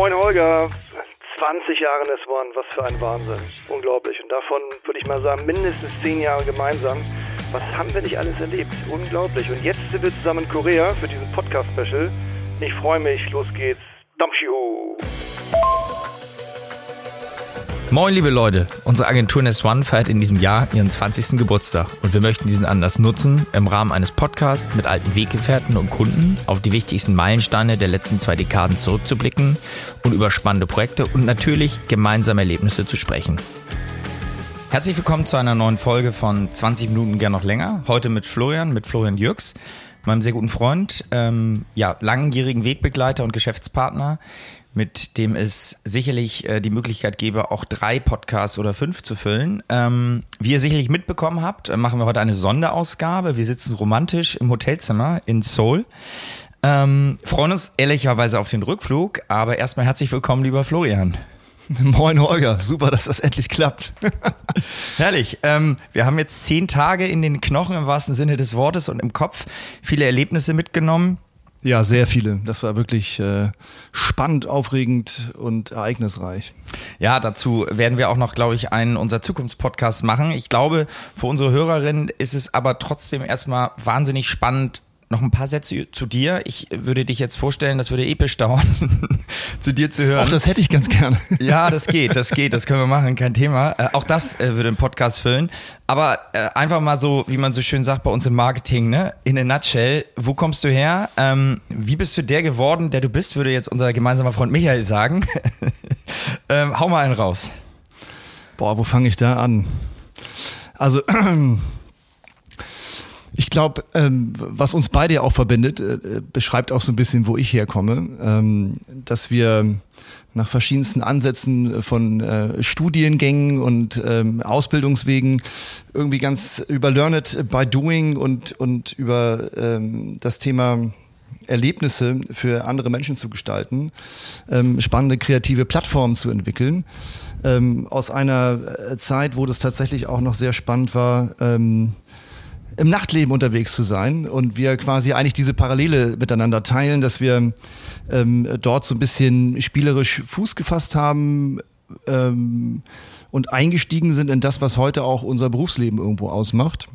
Moin Holger. 20 Jahre in S1, was für ein Wahnsinn. Unglaublich. Und davon würde ich mal sagen, mindestens 10 Jahre gemeinsam. Was haben wir nicht alles erlebt? Unglaublich. Und jetzt sind wir zusammen in Korea für diesen Podcast-Special. Ich freue mich. Los geht's. Moin, liebe Leute. Unsere Agentur Nest One feiert in diesem Jahr ihren 20. Geburtstag und wir möchten diesen Anlass nutzen, im Rahmen eines Podcasts mit alten Weggefährten und Kunden auf die wichtigsten Meilensteine der letzten zwei Dekaden zurückzublicken und über spannende Projekte und natürlich gemeinsame Erlebnisse zu sprechen. Herzlich willkommen zu einer neuen Folge von 20 Minuten gern noch länger. Heute mit Florian, mit Florian Jürgs, meinem sehr guten Freund, ähm, ja, langjährigen Wegbegleiter und Geschäftspartner mit dem es sicherlich äh, die Möglichkeit gäbe, auch drei Podcasts oder fünf zu füllen. Ähm, wie ihr sicherlich mitbekommen habt, äh, machen wir heute eine Sonderausgabe. Wir sitzen romantisch im Hotelzimmer in Seoul. Ähm, freuen uns ehrlicherweise auf den Rückflug, aber erstmal herzlich willkommen, lieber Florian. Moin Holger, super, dass das endlich klappt. Herrlich. Ähm, wir haben jetzt zehn Tage in den Knochen im wahrsten Sinne des Wortes und im Kopf viele Erlebnisse mitgenommen. Ja, sehr viele. Das war wirklich äh, spannend, aufregend und ereignisreich. Ja, dazu werden wir auch noch, glaube ich, einen unserer Zukunftspodcasts machen. Ich glaube, für unsere Hörerinnen ist es aber trotzdem erstmal wahnsinnig spannend, noch ein paar Sätze zu dir. Ich würde dich jetzt vorstellen, das würde episch dauern, zu dir zu hören. Auch das hätte ich ganz gerne. ja, das geht, das geht, das können wir machen, kein Thema. Äh, auch das äh, würde einen Podcast füllen. Aber äh, einfach mal so, wie man so schön sagt bei uns im Marketing, ne? In a nutshell, wo kommst du her? Ähm, wie bist du der geworden, der du bist, würde jetzt unser gemeinsamer Freund Michael sagen. ähm, hau mal einen raus. Boah, wo fange ich da an? Also Ich glaube, ähm, was uns beide auch verbindet, äh, beschreibt auch so ein bisschen, wo ich herkomme, ähm, dass wir nach verschiedensten Ansätzen von äh, Studiengängen und ähm, Ausbildungswegen irgendwie ganz über Learn it by Doing und, und über ähm, das Thema Erlebnisse für andere Menschen zu gestalten, ähm, spannende kreative Plattformen zu entwickeln. Ähm, aus einer äh, Zeit, wo das tatsächlich auch noch sehr spannend war, ähm, im Nachtleben unterwegs zu sein und wir quasi eigentlich diese Parallele miteinander teilen, dass wir ähm, dort so ein bisschen spielerisch Fuß gefasst haben ähm, und eingestiegen sind in das, was heute auch unser Berufsleben irgendwo ausmacht.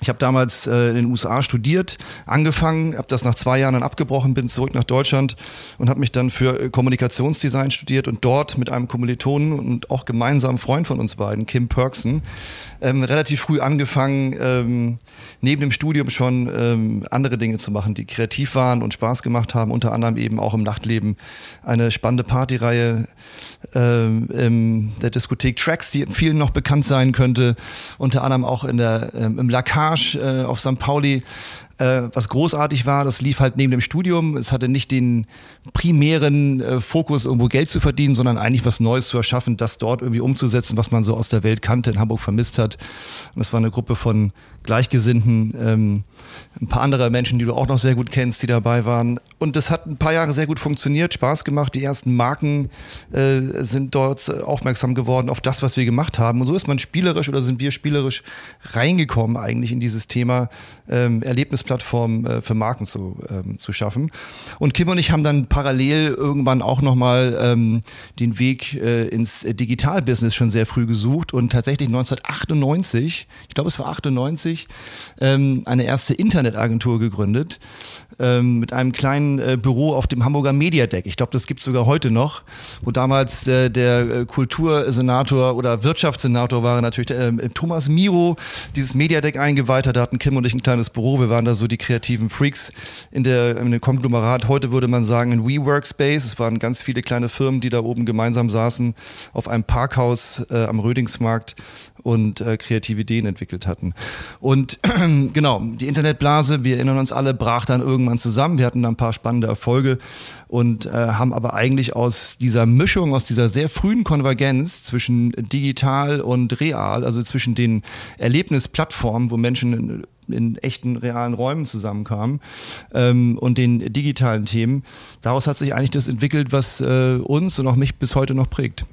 Ich habe damals äh, in den USA studiert, angefangen, habe das nach zwei Jahren dann abgebrochen, bin zurück nach Deutschland und habe mich dann für äh, Kommunikationsdesign studiert und dort mit einem Kommilitonen und auch gemeinsamen Freund von uns beiden, Kim Perksen, ähm, relativ früh angefangen, ähm, neben dem Studium schon ähm, andere Dinge zu machen, die kreativ waren und Spaß gemacht haben, unter anderem eben auch im Nachtleben eine spannende Partyreihe ähm, in der Diskothek Tracks, die vielen noch bekannt sein könnte, unter anderem auch in der, ähm, im Lacage äh, auf St. Pauli äh, was großartig war, das lief halt neben dem Studium. Es hatte nicht den primären äh, Fokus, irgendwo Geld zu verdienen, sondern eigentlich was Neues zu erschaffen, das dort irgendwie umzusetzen, was man so aus der Welt kannte, in Hamburg vermisst hat. Und das war eine Gruppe von Gleichgesinnten, ähm, ein paar andere Menschen, die du auch noch sehr gut kennst, die dabei waren. Und das hat ein paar Jahre sehr gut funktioniert, Spaß gemacht. Die ersten Marken äh, sind dort aufmerksam geworden auf das, was wir gemacht haben. Und so ist man spielerisch oder sind wir spielerisch reingekommen eigentlich in dieses Thema ähm, Erlebnisplattform äh, für Marken zu, ähm, zu schaffen. Und Kim und ich haben dann parallel irgendwann auch nochmal ähm, den Weg äh, ins Digitalbusiness schon sehr früh gesucht und tatsächlich 1998, ich glaube es war 98, ähm, eine erste Internetagentur gegründet ähm, mit einem kleinen äh, Büro auf dem Hamburger Mediadeck. Ich glaube, das gibt es sogar heute noch, wo damals äh, der äh, Kultursenator oder Wirtschaftssenator war natürlich äh, Thomas Miro dieses Mediadeck eingeweiht hat. Da hatten Kim und ich ein kleines Büro. Wir waren da so die kreativen Freaks in, der, in dem Konglomerat. Heute würde man sagen ein WeWorkspace. Es waren ganz viele kleine Firmen, die da oben gemeinsam saßen auf einem Parkhaus äh, am Rödingsmarkt und äh, kreative Ideen entwickelt hatten. Und genau, die Internetblase, wir erinnern uns alle, brach dann irgendwann zusammen. Wir hatten da ein paar spannende Erfolge und äh, haben aber eigentlich aus dieser Mischung, aus dieser sehr frühen Konvergenz zwischen digital und real, also zwischen den Erlebnisplattformen, wo Menschen in, in echten realen Räumen zusammenkamen ähm, und den digitalen Themen. Daraus hat sich eigentlich das entwickelt, was äh, uns und auch mich bis heute noch prägt.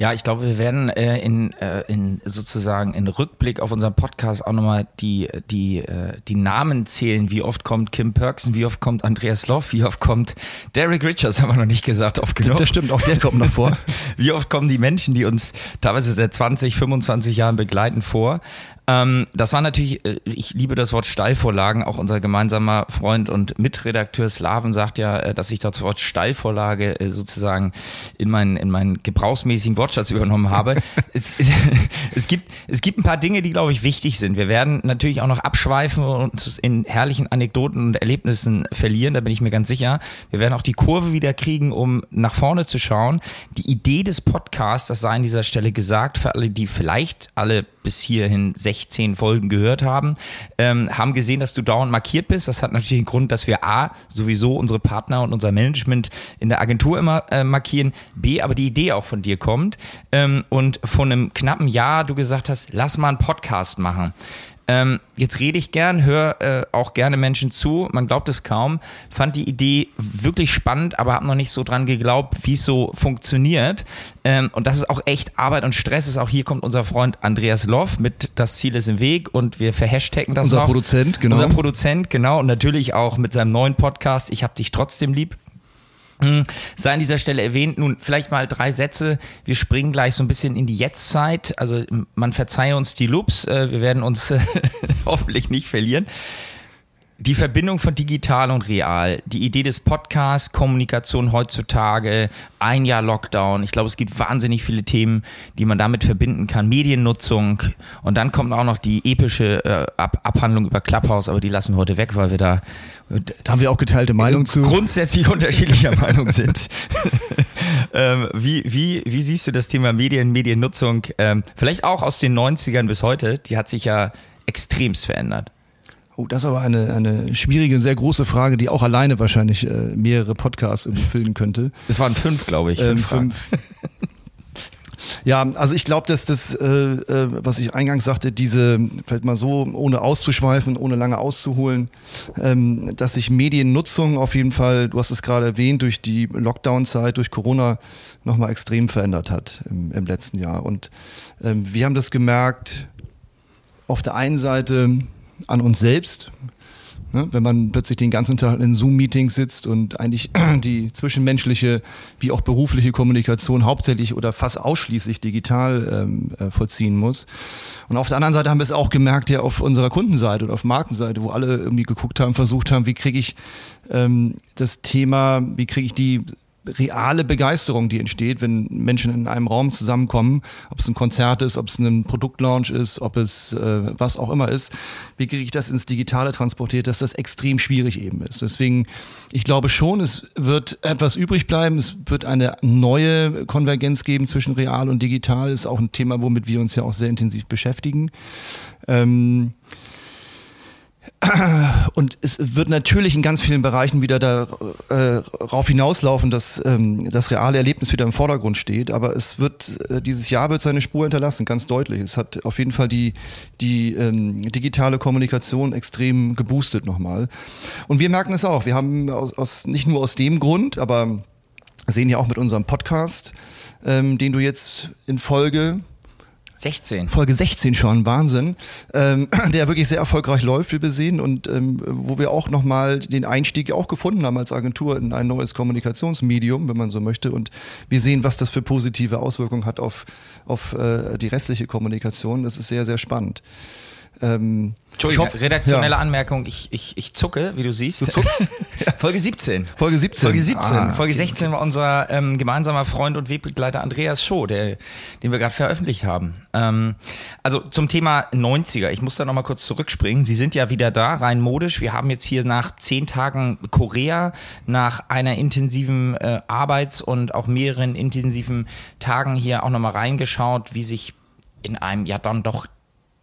Ja, ich glaube, wir werden äh, in, äh, in sozusagen in Rückblick auf unseren Podcast auch nochmal die, die, äh, die Namen zählen. Wie oft kommt Kim Perksen, wie oft kommt Andreas Loff, wie oft kommt Derek Richards, haben wir noch nicht gesagt, oft genug. Das stimmt, auch der kommt noch vor. wie oft kommen die Menschen, die uns teilweise seit 20, 25 Jahren begleiten, vor? Ähm, das war natürlich, äh, ich liebe das Wort Steilvorlagen. Auch unser gemeinsamer Freund und Mitredakteur Slaven sagt ja, äh, dass ich das Wort Steilvorlage äh, sozusagen in meinen, in meinen gebrauchsmäßigen Wortschatz übernommen habe. es, es, gibt, es gibt ein paar Dinge, die, glaube ich, wichtig sind. Wir werden natürlich auch noch abschweifen und uns in herrlichen Anekdoten und Erlebnissen verlieren, da bin ich mir ganz sicher. Wir werden auch die Kurve wieder kriegen, um nach vorne zu schauen. Die Idee des Podcasts, das sei an dieser Stelle gesagt, für alle, die vielleicht alle bis hierhin 16 Folgen gehört haben, ähm, haben gesehen, dass du dauernd markiert bist. Das hat natürlich den Grund, dass wir A, sowieso unsere Partner und unser Management in der Agentur immer äh, markieren, B, aber die Idee auch von dir kommt ähm, und von einem knappen Jahr du gesagt hast, lass mal einen Podcast machen. Ähm, jetzt rede ich gern, höre äh, auch gerne Menschen zu. Man glaubt es kaum. Fand die Idee wirklich spannend, aber habe noch nicht so dran geglaubt, wie es so funktioniert. Ähm, und das ist auch echt Arbeit und Stress ist. Auch hier kommt unser Freund Andreas Loff mit Das Ziel ist im Weg und wir verhashtaggen das Unser auch. Produzent, genau. Unser Produzent, genau. Und natürlich auch mit seinem neuen Podcast Ich hab dich trotzdem lieb sei an dieser Stelle erwähnt. Nun, vielleicht mal drei Sätze. Wir springen gleich so ein bisschen in die Jetztzeit. Also man verzeihe uns die Loops. Äh, wir werden uns hoffentlich nicht verlieren. Die Verbindung von digital und real, die Idee des Podcasts, Kommunikation heutzutage, ein Jahr Lockdown. Ich glaube, es gibt wahnsinnig viele Themen, die man damit verbinden kann. Mediennutzung und dann kommt auch noch die epische äh, Ab Abhandlung über Clubhouse, aber die lassen wir heute weg, weil wir da da haben wir auch geteilte Meinung zu. Grundsätzlich unterschiedlicher Meinung sind. ähm, wie, wie, wie siehst du das Thema Medien, Mediennutzung? Ähm, vielleicht auch aus den 90ern bis heute. Die hat sich ja extremst verändert. Oh, das ist aber eine, eine schwierige, sehr große Frage, die auch alleine wahrscheinlich äh, mehrere Podcasts füllen könnte. Es waren fünf, glaube ich. Fünf, ähm, fünf. Ja, also ich glaube, dass das, äh, äh, was ich eingangs sagte, diese, vielleicht mal so, ohne auszuschweifen, ohne lange auszuholen, ähm, dass sich Mediennutzung auf jeden Fall, du hast es gerade erwähnt, durch die Lockdown-Zeit, durch Corona nochmal extrem verändert hat im, im letzten Jahr. Und ähm, wir haben das gemerkt, auf der einen Seite an uns selbst, Ne? Wenn man plötzlich den ganzen Tag in Zoom-Meetings sitzt und eigentlich die zwischenmenschliche wie auch berufliche Kommunikation hauptsächlich oder fast ausschließlich digital ähm, äh, vollziehen muss. Und auf der anderen Seite haben wir es auch gemerkt, ja auf unserer Kundenseite oder auf Markenseite, wo alle irgendwie geguckt haben, versucht haben, wie kriege ich ähm, das Thema, wie kriege ich die reale Begeisterung, die entsteht, wenn Menschen in einem Raum zusammenkommen, ob es ein Konzert ist, ob es ein Produktlaunch ist, ob es äh, was auch immer ist, wie kriege ich das ins Digitale transportiert, dass das extrem schwierig eben ist. Deswegen, ich glaube schon, es wird etwas übrig bleiben, es wird eine neue Konvergenz geben zwischen real und digital, ist auch ein Thema, womit wir uns ja auch sehr intensiv beschäftigen. Ähm, und es wird natürlich in ganz vielen Bereichen wieder darauf äh, hinauslaufen, dass ähm, das reale Erlebnis wieder im Vordergrund steht. Aber es wird, äh, dieses Jahr wird seine Spur hinterlassen, ganz deutlich. Es hat auf jeden Fall die, die ähm, digitale Kommunikation extrem geboostet nochmal. Und wir merken es auch. Wir haben aus, aus, nicht nur aus dem Grund, aber sehen ja auch mit unserem Podcast, ähm, den du jetzt in Folge 16. Folge 16 schon, Wahnsinn. Ähm, der wirklich sehr erfolgreich läuft, wie wir sehen, und ähm, wo wir auch nochmal den Einstieg auch gefunden haben als Agentur in ein neues Kommunikationsmedium, wenn man so möchte. Und wir sehen, was das für positive Auswirkungen hat auf, auf äh, die restliche Kommunikation. Das ist sehr, sehr spannend. Ähm, Entschuldigung, hoffe, redaktionelle ja. Anmerkung, ich, ich, ich zucke, wie du siehst. Du zuckst? Folge 17. Folge 17. Folge 17. Ah, Folge 16 war unser ähm, gemeinsamer Freund und Wegbegleiter Andreas Show, der, den wir gerade veröffentlicht haben. Ähm, also zum Thema 90er, ich muss da nochmal kurz zurückspringen. Sie sind ja wieder da, rein modisch. Wir haben jetzt hier nach zehn Tagen Korea, nach einer intensiven äh, Arbeits- und auch mehreren intensiven Tagen hier auch nochmal reingeschaut, wie sich in einem ja dann doch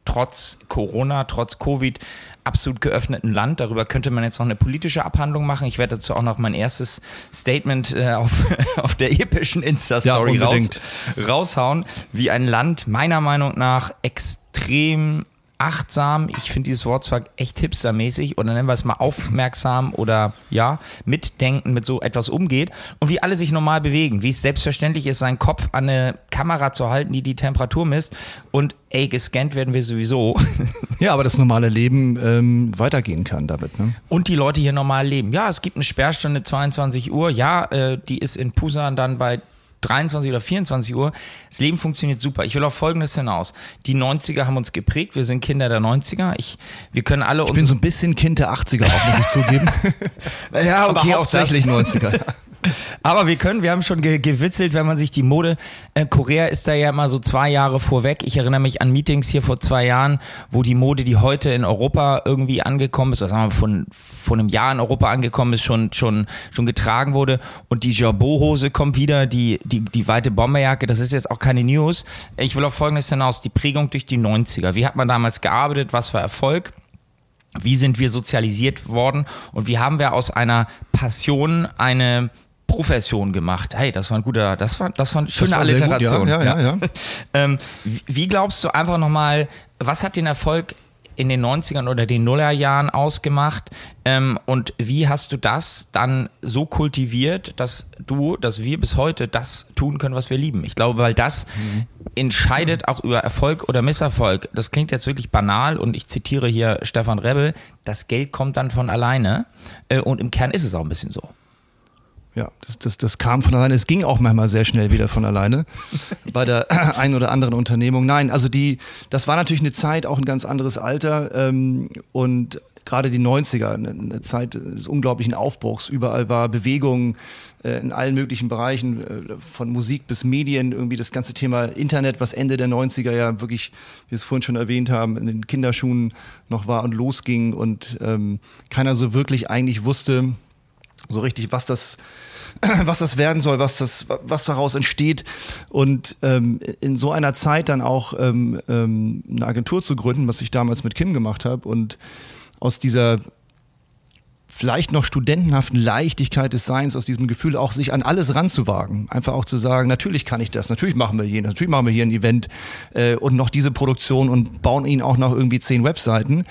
trotz Corona, trotz Covid absolut geöffneten Land. Darüber könnte man jetzt noch eine politische Abhandlung machen. Ich werde dazu auch noch mein erstes Statement äh, auf, auf der epischen Insta-Story ja, raus, raushauen, wie ein Land meiner Meinung nach extrem achtsam, ich finde dieses Wort zwar echt hipstermäßig oder nennen wir es mal aufmerksam oder ja, mitdenken mit so etwas umgeht und wie alle sich normal bewegen, wie es selbstverständlich ist, seinen Kopf an eine Kamera zu halten, die die Temperatur misst und ey, gescannt werden wir sowieso. Ja, aber das normale Leben ähm, weitergehen kann damit. Ne? Und die Leute hier normal leben. Ja, es gibt eine Sperrstunde 22 Uhr, ja, äh, die ist in Pusan dann bei 23 oder 24 Uhr. Das Leben funktioniert super. Ich will auf Folgendes hinaus. Die 90er haben uns geprägt. Wir sind Kinder der 90er. Ich, wir können alle Ich bin so ein bisschen Kind der 80er auch, muss ich zugeben. ja, okay, auch tatsächlich 90er. Aber wir können, wir haben schon ge gewitzelt, wenn man sich die Mode, äh, Korea ist da ja immer so zwei Jahre vorweg. Ich erinnere mich an Meetings hier vor zwei Jahren, wo die Mode, die heute in Europa irgendwie angekommen ist, oder sagen wir von, von einem Jahr in Europa angekommen ist, schon, schon, schon getragen wurde. Und die Jabot-Hose kommt wieder, die, die, die weite Bomberjacke, das ist jetzt auch keine News. Ich will auf Folgendes hinaus, die Prägung durch die 90er. Wie hat man damals gearbeitet? Was war Erfolg? Wie sind wir sozialisiert worden? Und wie haben wir aus einer Passion eine Profession gemacht. Hey, das war ein guter, das war, das war eine schöne war Alliteration. Gut, ja, ja, ja, ja. ähm, wie glaubst du einfach nochmal, was hat den Erfolg in den 90ern oder den Nullerjahren ausgemacht? Ähm, und wie hast du das dann so kultiviert, dass du, dass wir bis heute das tun können, was wir lieben? Ich glaube, weil das mhm. entscheidet auch über Erfolg oder Misserfolg. Das klingt jetzt wirklich banal und ich zitiere hier Stefan Rebel, das Geld kommt dann von alleine. Äh, und im Kern ist es auch ein bisschen so. Ja, das, das, das kam von alleine. Es ging auch manchmal sehr schnell wieder von alleine bei der einen oder anderen Unternehmung. Nein, also die, das war natürlich eine Zeit, auch ein ganz anderes Alter ähm, und gerade die 90er, eine, Zeit des unglaublichen Aufbruchs. Überall war Bewegung äh, in allen möglichen Bereichen, äh, von Musik bis Medien, irgendwie das ganze Thema Internet, was Ende der 90er ja wirklich, wie wir es vorhin schon erwähnt haben, in den Kinderschuhen noch war und losging und ähm, keiner so wirklich eigentlich wusste, so richtig, was das was das werden soll, was das, was daraus entsteht. Und ähm, in so einer Zeit dann auch ähm, ähm, eine Agentur zu gründen, was ich damals mit Kim gemacht habe und aus dieser vielleicht noch studentenhaften Leichtigkeit des Seins, aus diesem Gefühl auch sich an alles ranzuwagen. Einfach auch zu sagen, natürlich kann ich das, natürlich machen wir hier, natürlich machen wir hier ein Event äh, und noch diese Produktion und bauen ihn auch noch irgendwie zehn Webseiten.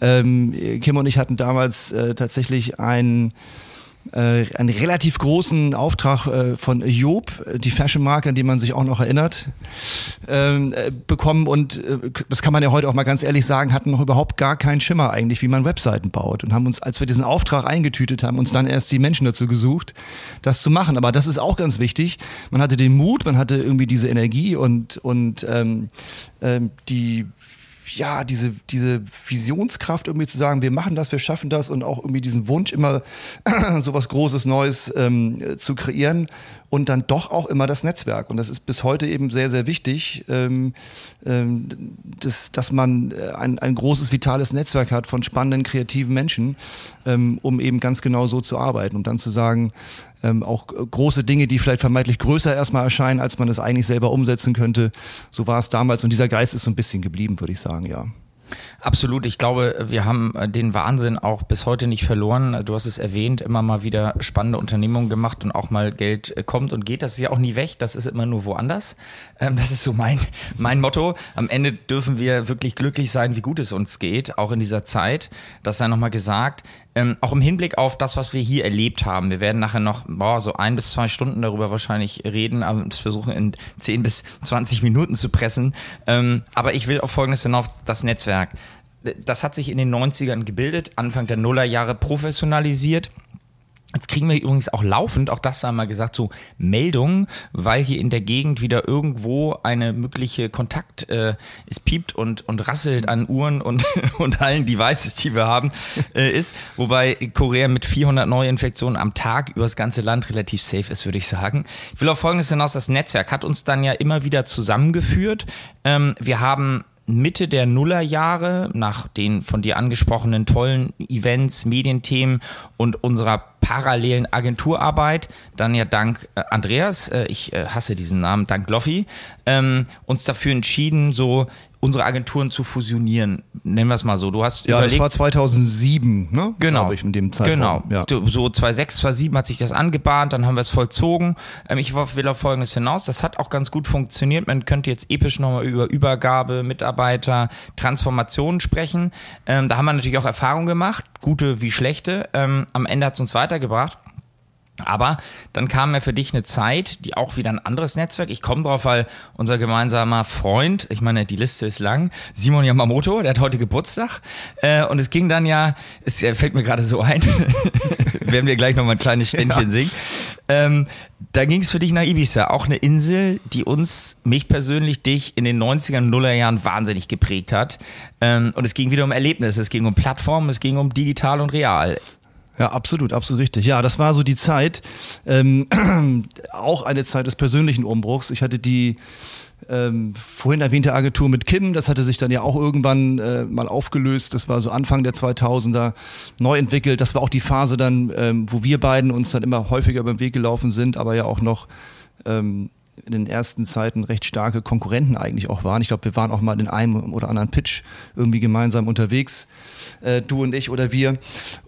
Ähm, Kim und ich hatten damals äh, tatsächlich ein einen relativ großen Auftrag äh, von Job, die Fashion-Marke, an die man sich auch noch erinnert, ähm, äh, bekommen. Und äh, das kann man ja heute auch mal ganz ehrlich sagen, hatten noch überhaupt gar keinen Schimmer eigentlich, wie man Webseiten baut. Und haben uns, als wir diesen Auftrag eingetütet haben, uns dann erst die Menschen dazu gesucht, das zu machen. Aber das ist auch ganz wichtig. Man hatte den Mut, man hatte irgendwie diese Energie und, und ähm, ähm, die ja, diese, diese Visionskraft irgendwie zu sagen, wir machen das, wir schaffen das und auch irgendwie diesen Wunsch immer so was Großes, Neues ähm, zu kreieren und dann doch auch immer das Netzwerk. Und das ist bis heute eben sehr, sehr wichtig, ähm, ähm, dass, dass man äh, ein, ein großes, vitales Netzwerk hat von spannenden, kreativen Menschen, ähm, um eben ganz genau so zu arbeiten, um dann zu sagen, ähm, auch große Dinge, die vielleicht vermeintlich größer erstmal erscheinen, als man es eigentlich selber umsetzen könnte. So war es damals und dieser Geist ist so ein bisschen geblieben, würde ich sagen, ja. Absolut. Ich glaube, wir haben äh, den Wahnsinn auch bis heute nicht verloren. Du hast es erwähnt, immer mal wieder spannende Unternehmungen gemacht und auch mal Geld äh, kommt und geht. Das ist ja auch nie weg. Das ist immer nur woanders. Ähm, das ist so mein, mein Motto. Am Ende dürfen wir wirklich glücklich sein, wie gut es uns geht, auch in dieser Zeit. Das sei nochmal gesagt. Ähm, auch im Hinblick auf das, was wir hier erlebt haben. Wir werden nachher noch boah, so ein bis zwei Stunden darüber wahrscheinlich reden, aber das versuchen in zehn bis zwanzig Minuten zu pressen. Ähm, aber ich will auf Folgendes hinauf, das Netzwerk. Das hat sich in den 90ern gebildet, Anfang der Nullerjahre professionalisiert. Jetzt kriegen wir übrigens auch laufend, auch das haben wir gesagt, so Meldungen, weil hier in der Gegend wieder irgendwo eine mögliche Kontakt, äh, es piept und, und rasselt an Uhren und, und allen Devices, die wir haben, äh, ist. Wobei Korea mit 400 Neuinfektionen am Tag über das ganze Land relativ safe ist, würde ich sagen. Ich will auf Folgendes hinaus, das Netzwerk hat uns dann ja immer wieder zusammengeführt. Ähm, wir haben Mitte der Nullerjahre, nach den von dir angesprochenen tollen Events, Medienthemen und unserer parallelen Agenturarbeit, dann ja dank äh, Andreas, äh, ich äh, hasse diesen Namen, dank Loffi, ähm, uns dafür entschieden, so unsere Agenturen zu fusionieren, nennen wir es mal so. Du hast ja, überlegt, das war 2007, ne? Genau, ich in dem Zeitraum. Genau, ja. so 2006, 2007 hat sich das angebahnt, dann haben wir es vollzogen. Ähm, ich will auf Folgendes hinaus. Das hat auch ganz gut funktioniert. Man könnte jetzt episch nochmal über Übergabe, Mitarbeiter, Transformation sprechen. Ähm, da haben wir natürlich auch Erfahrungen gemacht, gute wie schlechte. Ähm, am Ende hat es uns weitergebracht. Aber dann kam ja für dich eine Zeit, die auch wieder ein anderes Netzwerk. Ich komme drauf, weil unser gemeinsamer Freund, ich meine, die Liste ist lang, Simon Yamamoto, der hat heute Geburtstag. Äh, und es ging dann ja, es fällt mir gerade so ein, werden wir gleich nochmal ein kleines Ständchen ja. singen. Ähm, da ging es für dich nach Ibiza, auch eine Insel, die uns, mich persönlich, dich in den 90er, Nuller Jahren wahnsinnig geprägt hat. Ähm, und es ging wieder um Erlebnisse, es ging um Plattformen, es ging um digital und real. Ja, absolut, absolut richtig. Ja, das war so die Zeit, ähm, auch eine Zeit des persönlichen Umbruchs. Ich hatte die ähm, vorhin erwähnte Agentur mit Kim, das hatte sich dann ja auch irgendwann äh, mal aufgelöst. Das war so Anfang der 2000er neu entwickelt. Das war auch die Phase dann, ähm, wo wir beiden uns dann immer häufiger beim Weg gelaufen sind, aber ja auch noch ähm, in den ersten Zeiten recht starke Konkurrenten eigentlich auch waren. Ich glaube, wir waren auch mal in einem oder anderen Pitch irgendwie gemeinsam unterwegs, äh, du und ich oder wir.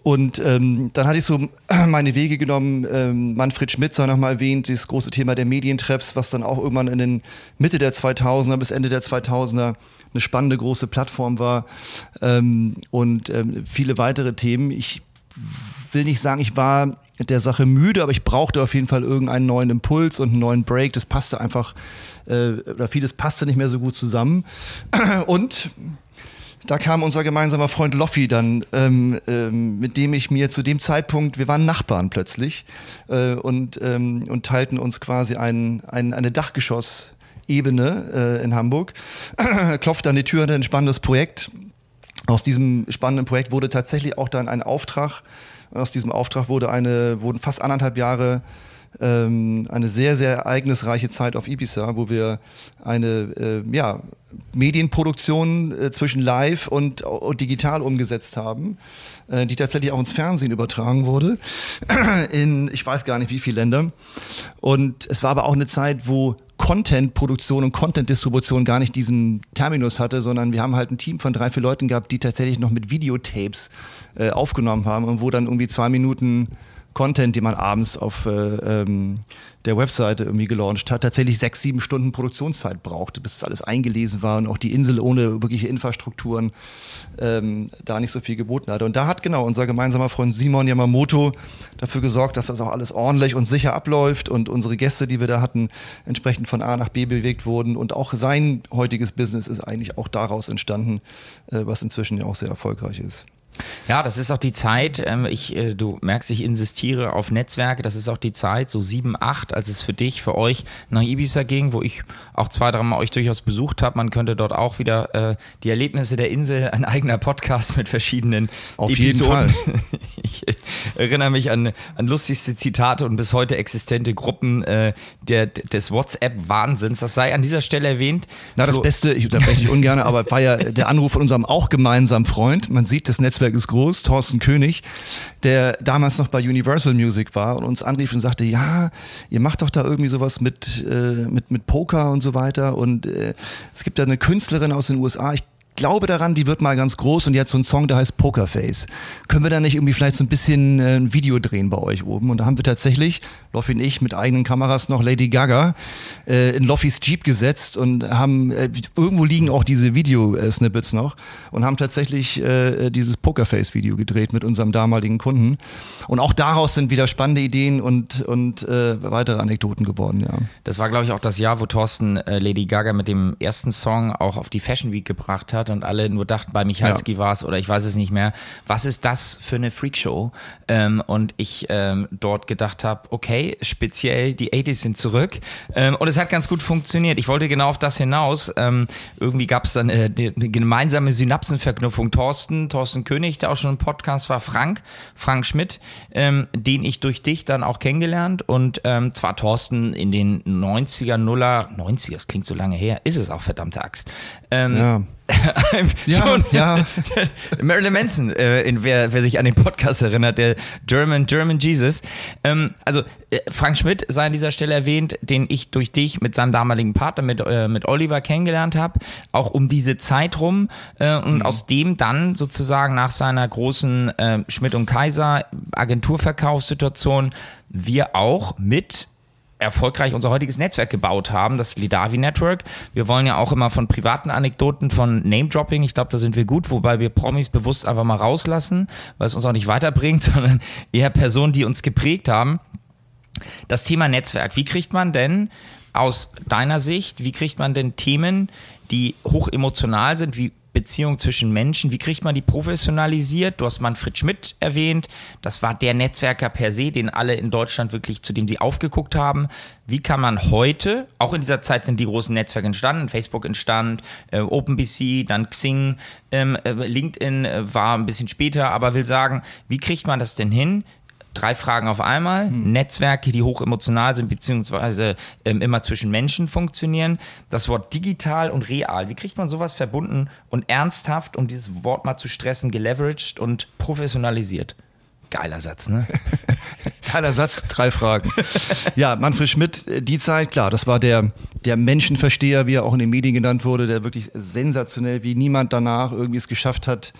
Und ähm, dann hatte ich so meine Wege genommen. Ähm, Manfred Schmidt sei nochmal erwähnt, das große Thema der Medientreffs, was dann auch irgendwann in den Mitte der 2000er bis Ende der 2000er eine spannende große Plattform war ähm, und ähm, viele weitere Themen. Ich will nicht sagen, ich war der Sache müde, aber ich brauchte auf jeden Fall irgendeinen neuen Impuls und einen neuen Break. Das passte einfach, äh, oder vieles passte nicht mehr so gut zusammen. Und da kam unser gemeinsamer Freund Loffi dann, ähm, ähm, mit dem ich mir zu dem Zeitpunkt, wir waren Nachbarn plötzlich äh, und, ähm, und teilten uns quasi ein, ein, eine Dachgeschossebene äh, in Hamburg. Klopfte an die Tür, ein spannendes Projekt. Aus diesem spannenden Projekt wurde tatsächlich auch dann ein Auftrag und aus diesem Auftrag wurde eine, wurden fast anderthalb Jahre ähm, eine sehr, sehr ereignisreiche Zeit auf Ibiza, wo wir eine äh, ja, Medienproduktion äh, zwischen live und, und, digital umgesetzt haben, äh, die tatsächlich auch ins Fernsehen übertragen wurde, in ich weiß gar nicht wie viele Länder. Und es war aber auch eine Zeit, wo Content-Produktion und Content-Distribution gar nicht diesen Terminus hatte, sondern wir haben halt ein Team von drei, vier Leuten gehabt, die tatsächlich noch mit Videotapes äh, aufgenommen haben und wo dann irgendwie zwei Minuten Content, den man abends auf äh, ähm, der Webseite irgendwie gelauncht hat, tatsächlich sechs, sieben Stunden Produktionszeit brauchte, bis das alles eingelesen war und auch die Insel ohne wirkliche Infrastrukturen ähm, da nicht so viel geboten hatte. Und da hat genau unser gemeinsamer Freund Simon Yamamoto dafür gesorgt, dass das auch alles ordentlich und sicher abläuft und unsere Gäste, die wir da hatten, entsprechend von A nach B bewegt wurden. Und auch sein heutiges Business ist eigentlich auch daraus entstanden, äh, was inzwischen ja auch sehr erfolgreich ist. Ja, das ist auch die Zeit, ähm, ich, äh, du merkst, ich insistiere auf Netzwerke, das ist auch die Zeit, so sieben, acht, als es für dich, für euch nach Ibiza ging, wo ich auch zwei, drei Mal euch durchaus besucht habe. Man könnte dort auch wieder äh, die Erlebnisse der Insel, ein eigener Podcast mit verschiedenen auf Episoden. Jeden Fall. ich erinnere mich an, an lustigste Zitate und bis heute existente Gruppen äh, der, des WhatsApp-Wahnsinns. Das sei an dieser Stelle erwähnt. Na, das Flo Beste, ich unterbreche dich ungern, aber war ja der Anruf von unserem auch gemeinsamen Freund. Man sieht, das Netzwerk Netzwerk ist groß, Thorsten König, der damals noch bei Universal Music war und uns anrief und sagte, ja, ihr macht doch da irgendwie sowas mit, äh, mit, mit Poker und so weiter. Und äh, es gibt da eine Künstlerin aus den USA, ich glaube daran, die wird mal ganz groß und die hat so einen Song, der heißt Pokerface. Können wir da nicht irgendwie vielleicht so ein bisschen äh, ein Video drehen bei euch oben? Und da haben wir tatsächlich, Loffi und ich, mit eigenen Kameras noch Lady Gaga äh, in Loffis Jeep gesetzt und haben, äh, irgendwo liegen auch diese Video-Snippets noch und haben tatsächlich äh, dieses Pokerface-Video gedreht mit unserem damaligen Kunden. Und auch daraus sind wieder spannende Ideen und, und äh, weitere Anekdoten geworden, ja. Das war, glaube ich, auch das Jahr, wo Thorsten Lady Gaga mit dem ersten Song auch auf die Fashion Week gebracht hat und alle nur dachten, bei Michalski ja. war es oder ich weiß es nicht mehr, was ist das für eine Freakshow? Ähm, und ich ähm, dort gedacht habe, okay, speziell die 80s sind zurück ähm, und es hat ganz gut funktioniert. Ich wollte genau auf das hinaus. Ähm, irgendwie gab es dann äh, eine, eine gemeinsame Synapsenverknüpfung. Thorsten, Thorsten König, der auch schon im Podcast war, Frank, Frank Schmidt, ähm, den ich durch dich dann auch kennengelernt und ähm, zwar Thorsten in den 90er, Nuller, 90er, das klingt so lange her, ist es auch verdammte Axt. Ähm, ja ja, schon. ja. Marilyn Manson, äh, in, wer, wer sich an den Podcast erinnert, der German, German Jesus. Ähm, also äh, Frank Schmidt sei an dieser Stelle erwähnt, den ich durch dich mit seinem damaligen Partner, mit, äh, mit Oliver kennengelernt habe, auch um diese Zeit rum äh, und mhm. aus dem dann sozusagen nach seiner großen äh, Schmidt und Kaiser Agenturverkaufssituation wir auch mit erfolgreich unser heutiges Netzwerk gebaut haben, das Lidavi Network. Wir wollen ja auch immer von privaten Anekdoten, von Name-Dropping, ich glaube, da sind wir gut, wobei wir Promis bewusst einfach mal rauslassen, weil es uns auch nicht weiterbringt, sondern eher Personen, die uns geprägt haben. Das Thema Netzwerk, wie kriegt man denn aus deiner Sicht, wie kriegt man denn Themen, die hoch emotional sind, wie Beziehung zwischen Menschen. Wie kriegt man die professionalisiert? Du hast Manfred Schmidt erwähnt. Das war der Netzwerker per se, den alle in Deutschland wirklich, zu dem sie aufgeguckt haben. Wie kann man heute, auch in dieser Zeit sind die großen Netzwerke entstanden, Facebook entstand, äh, OpenBC, dann Xing, ähm, äh, LinkedIn äh, war ein bisschen später, aber will sagen, wie kriegt man das denn hin, drei Fragen auf einmal. Hm. Netzwerke, die hoch emotional sind, beziehungsweise ähm, immer zwischen Menschen funktionieren. Das Wort digital und real. Wie kriegt man sowas verbunden und ernsthaft, um dieses Wort mal zu stressen, geleveraged und professionalisiert? Geiler Satz, ne? Geiler Satz, drei Fragen. Ja, Manfred Schmidt, äh, die Zeit, klar, das war der, der Menschenversteher, wie er auch in den Medien genannt wurde, der wirklich sensationell, wie niemand danach irgendwie es geschafft hat,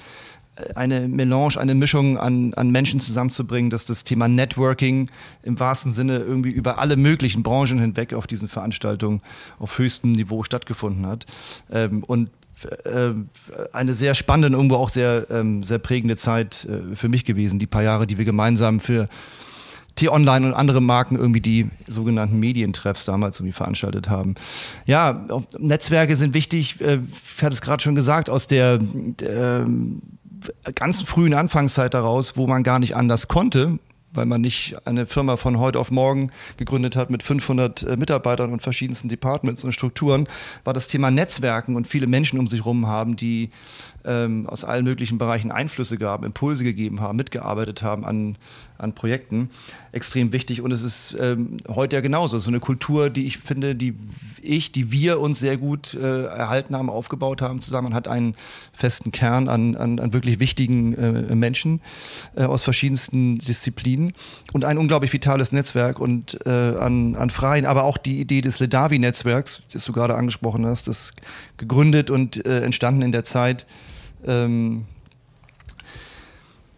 eine Melange, eine Mischung an, an Menschen zusammenzubringen, dass das Thema Networking im wahrsten Sinne irgendwie über alle möglichen Branchen hinweg auf diesen Veranstaltungen auf höchstem Niveau stattgefunden hat. Ähm, und äh, eine sehr spannende, irgendwo auch sehr, ähm, sehr prägende Zeit äh, für mich gewesen, die paar Jahre, die wir gemeinsam für T-Online und andere Marken irgendwie die sogenannten Medientreffs damals irgendwie veranstaltet haben. Ja, Netzwerke sind wichtig, äh, ich hatte es gerade schon gesagt, aus der, der ganz frühen Anfangszeit daraus, wo man gar nicht anders konnte, weil man nicht eine Firma von heute auf morgen gegründet hat mit 500 äh, Mitarbeitern und verschiedensten Departments und Strukturen, war das Thema Netzwerken und viele Menschen um sich herum haben, die ähm, aus allen möglichen Bereichen Einflüsse gaben, Impulse gegeben haben, mitgearbeitet haben an, an Projekten, extrem wichtig. Und es ist ähm, heute ja genauso. So eine Kultur, die ich finde, die ich, die wir uns sehr gut äh, erhalten haben, aufgebaut haben zusammen. Man hat einen festen Kern an, an, an wirklich wichtigen äh, Menschen äh, aus verschiedensten Disziplinen und ein unglaublich vitales Netzwerk und äh, an, an Freien, aber auch die Idee des Ledavi-Netzwerks, das du gerade angesprochen hast, das gegründet und äh, entstanden in der Zeit, ähm,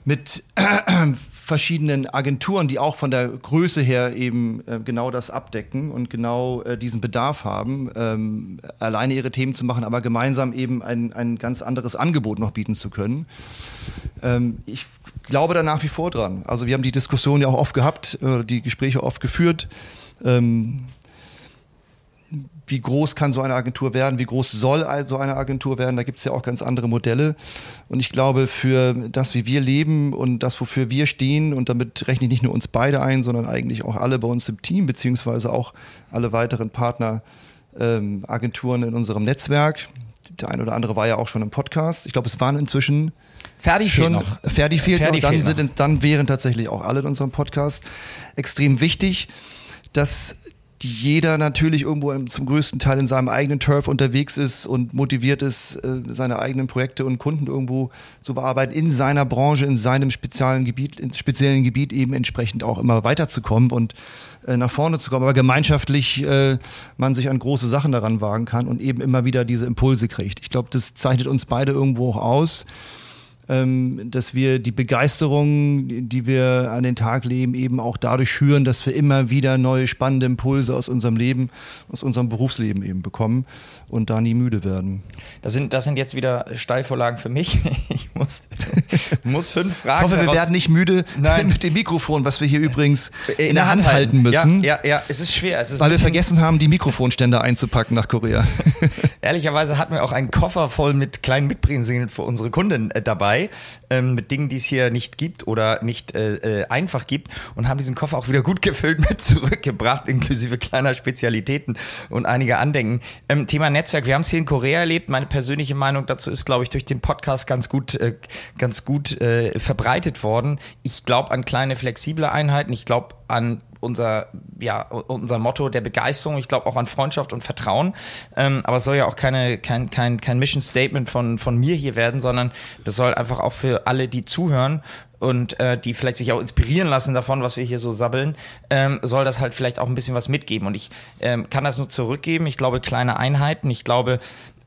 mit verschiedenen Agenturen, die auch von der Größe her eben äh, genau das abdecken und genau äh, diesen Bedarf haben, ähm, alleine ihre Themen zu machen, aber gemeinsam eben ein, ein ganz anderes Angebot noch bieten zu können. Ähm, ich glaube da nach wie vor dran. Also wir haben die Diskussion ja auch oft gehabt, äh, die Gespräche oft geführt. Ähm, wie groß kann so eine Agentur werden, wie groß soll so eine Agentur werden. Da gibt es ja auch ganz andere Modelle. Und ich glaube, für das, wie wir leben und das, wofür wir stehen, und damit rechne ich nicht nur uns beide ein, sondern eigentlich auch alle bei uns im Team, beziehungsweise auch alle weiteren Partner, ähm, in unserem Netzwerk. Der ein oder andere war ja auch schon im Podcast. Ich glaube, es waren inzwischen Fertig schon noch. Fertig fehlt Fertig noch. Dann, sind, dann wären tatsächlich auch alle in unserem Podcast extrem wichtig, dass jeder natürlich irgendwo zum größten Teil in seinem eigenen Turf unterwegs ist und motiviert ist, äh, seine eigenen Projekte und Kunden irgendwo zu bearbeiten, in seiner Branche, in seinem speziellen Gebiet, in speziellen Gebiet eben entsprechend auch immer weiterzukommen und äh, nach vorne zu kommen, aber gemeinschaftlich äh, man sich an große Sachen daran wagen kann und eben immer wieder diese Impulse kriegt. Ich glaube, das zeichnet uns beide irgendwo auch aus dass wir die Begeisterung, die wir an den Tag legen, eben auch dadurch schüren, dass wir immer wieder neue spannende Impulse aus unserem Leben, aus unserem Berufsleben eben bekommen und da nie müde werden. Das sind, das sind jetzt wieder Steilvorlagen für mich. Ich muss, muss fünf Fragen. Ich hoffe, wir werden nicht müde Nein. mit dem Mikrofon, was wir hier übrigens in, in der Hand halten müssen. Ja, ja, ja, es ist schwer. Es ist weil wir vergessen haben, die Mikrofonständer einzupacken nach Korea. Ehrlicherweise hatten wir auch einen Koffer voll mit kleinen Mitbringseln für unsere Kunden äh, dabei ähm, mit Dingen, die es hier nicht gibt oder nicht äh, äh, einfach gibt und haben diesen Koffer auch wieder gut gefüllt mit zurückgebracht, inklusive kleiner Spezialitäten und einiger Andenken. Ähm, Thema Netzwerk, wir haben es hier in Korea erlebt. Meine persönliche Meinung dazu ist, glaube ich, durch den Podcast ganz gut, äh, ganz gut äh, verbreitet worden. Ich glaube an kleine, flexible Einheiten. Ich glaube an unser, ja, unser Motto der Begeisterung. Ich glaube auch an Freundschaft und Vertrauen. Ähm, aber es soll ja auch keine, kein, kein, kein Mission Statement von, von mir hier werden, sondern das soll einfach auch für alle, die zuhören und äh, die vielleicht sich auch inspirieren lassen davon, was wir hier so sabbeln, ähm, soll das halt vielleicht auch ein bisschen was mitgeben. Und ich ähm, kann das nur zurückgeben. Ich glaube, kleine Einheiten. Ich glaube,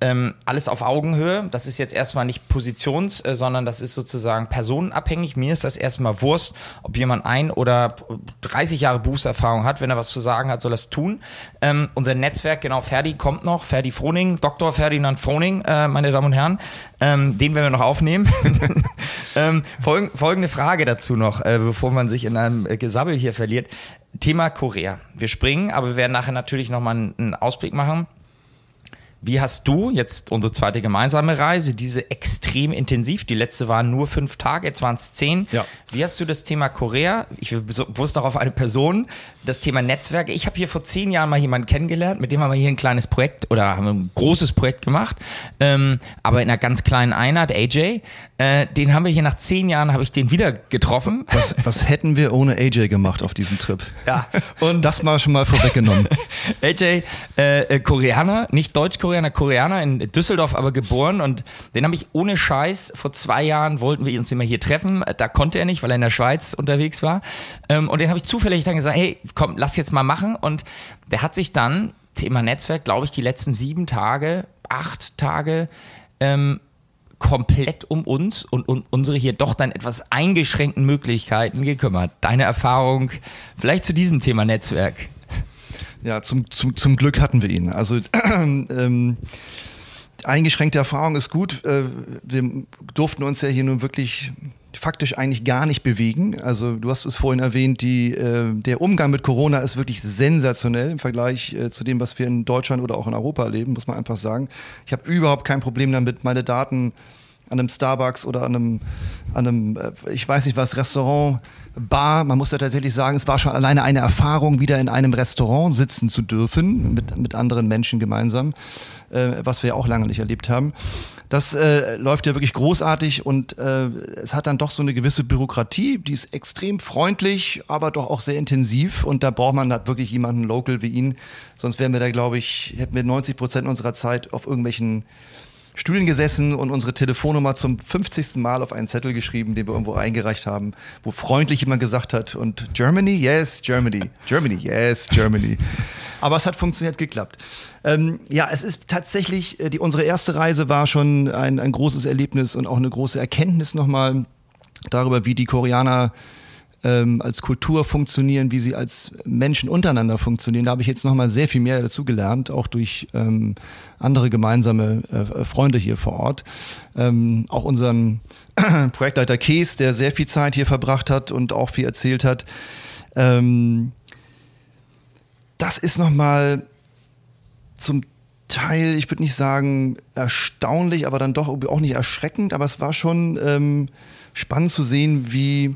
ähm, alles auf Augenhöhe. Das ist jetzt erstmal nicht positions, äh, sondern das ist sozusagen personenabhängig. Mir ist das erstmal Wurst, ob jemand ein oder 30 Jahre Berufserfahrung hat. Wenn er was zu sagen hat, soll er es tun. Ähm, unser Netzwerk, genau, Ferdi kommt noch. Ferdi Froning, Dr. Ferdinand Froning, äh, meine Damen und Herren. Ähm, den werden wir noch aufnehmen. ähm, folg folgende Frage dazu noch, äh, bevor man sich in einem äh, Gesabbel hier verliert. Thema Korea. Wir springen, aber wir werden nachher natürlich nochmal einen Ausblick machen. Wie hast du jetzt unsere zweite gemeinsame Reise, diese extrem intensiv, die letzte waren nur fünf Tage, jetzt waren es zehn. Ja. Wie hast du das Thema Korea, ich wusste auch auf eine Person, das Thema Netzwerke. Ich habe hier vor zehn Jahren mal jemanden kennengelernt, mit dem haben wir hier ein kleines Projekt oder haben ein großes Projekt gemacht, ähm, aber in einer ganz kleinen Einheit, AJ. Äh, den haben wir hier nach zehn Jahren, habe ich den wieder getroffen. Was, was, hätten wir ohne AJ gemacht auf diesem Trip? Ja. Und das mal schon mal vorweggenommen. AJ, äh, äh, Koreaner, nicht Deutsch-Koreaner, Koreaner, in Düsseldorf aber geboren und den habe ich ohne Scheiß, vor zwei Jahren wollten wir uns immer hier treffen, da konnte er nicht, weil er in der Schweiz unterwegs war. Ähm, und den habe ich zufällig dann gesagt, hey, komm, lass jetzt mal machen. Und der hat sich dann, Thema Netzwerk, glaube ich, die letzten sieben Tage, acht Tage, ähm, komplett um uns und um unsere hier doch dann etwas eingeschränkten Möglichkeiten gekümmert. Deine Erfahrung vielleicht zu diesem Thema Netzwerk? Ja, zum, zum, zum Glück hatten wir ihn. Also ähm, eingeschränkte Erfahrung ist gut. Äh, wir durften uns ja hier nun wirklich faktisch eigentlich gar nicht bewegen. Also du hast es vorhin erwähnt, die, äh, der Umgang mit Corona ist wirklich sensationell im Vergleich äh, zu dem, was wir in Deutschland oder auch in Europa erleben, muss man einfach sagen. Ich habe überhaupt kein Problem damit, meine Daten an einem Starbucks oder an einem, an einem äh, ich weiß nicht was, Restaurant, Bar. Man muss ja tatsächlich sagen, es war schon alleine eine Erfahrung, wieder in einem Restaurant sitzen zu dürfen, mit, mit anderen Menschen gemeinsam, äh, was wir ja auch lange nicht erlebt haben. Das äh, läuft ja wirklich großartig und äh, es hat dann doch so eine gewisse Bürokratie, die ist extrem freundlich, aber doch auch sehr intensiv und da braucht man halt wirklich jemanden local wie ihn. Sonst wären wir da, glaube ich, hätten wir 90 Prozent unserer Zeit auf irgendwelchen Stühlen gesessen und unsere Telefonnummer zum 50. Mal auf einen Zettel geschrieben, den wir irgendwo eingereicht haben, wo freundlich jemand gesagt hat und Germany, yes, Germany, Germany, yes, Germany. Aber es hat funktioniert, geklappt. Ähm, ja, es ist tatsächlich, äh, die, unsere erste Reise war schon ein, ein großes Erlebnis und auch eine große Erkenntnis nochmal darüber, wie die Koreaner ähm, als Kultur funktionieren, wie sie als Menschen untereinander funktionieren. Da habe ich jetzt nochmal sehr viel mehr dazu gelernt, auch durch ähm, andere gemeinsame äh, Freunde hier vor Ort. Ähm, auch unseren Projektleiter Kees, der sehr viel Zeit hier verbracht hat und auch viel erzählt hat. Ähm, das ist nochmal zum Teil, ich würde nicht sagen erstaunlich, aber dann doch auch nicht erschreckend, aber es war schon ähm, spannend zu sehen, wie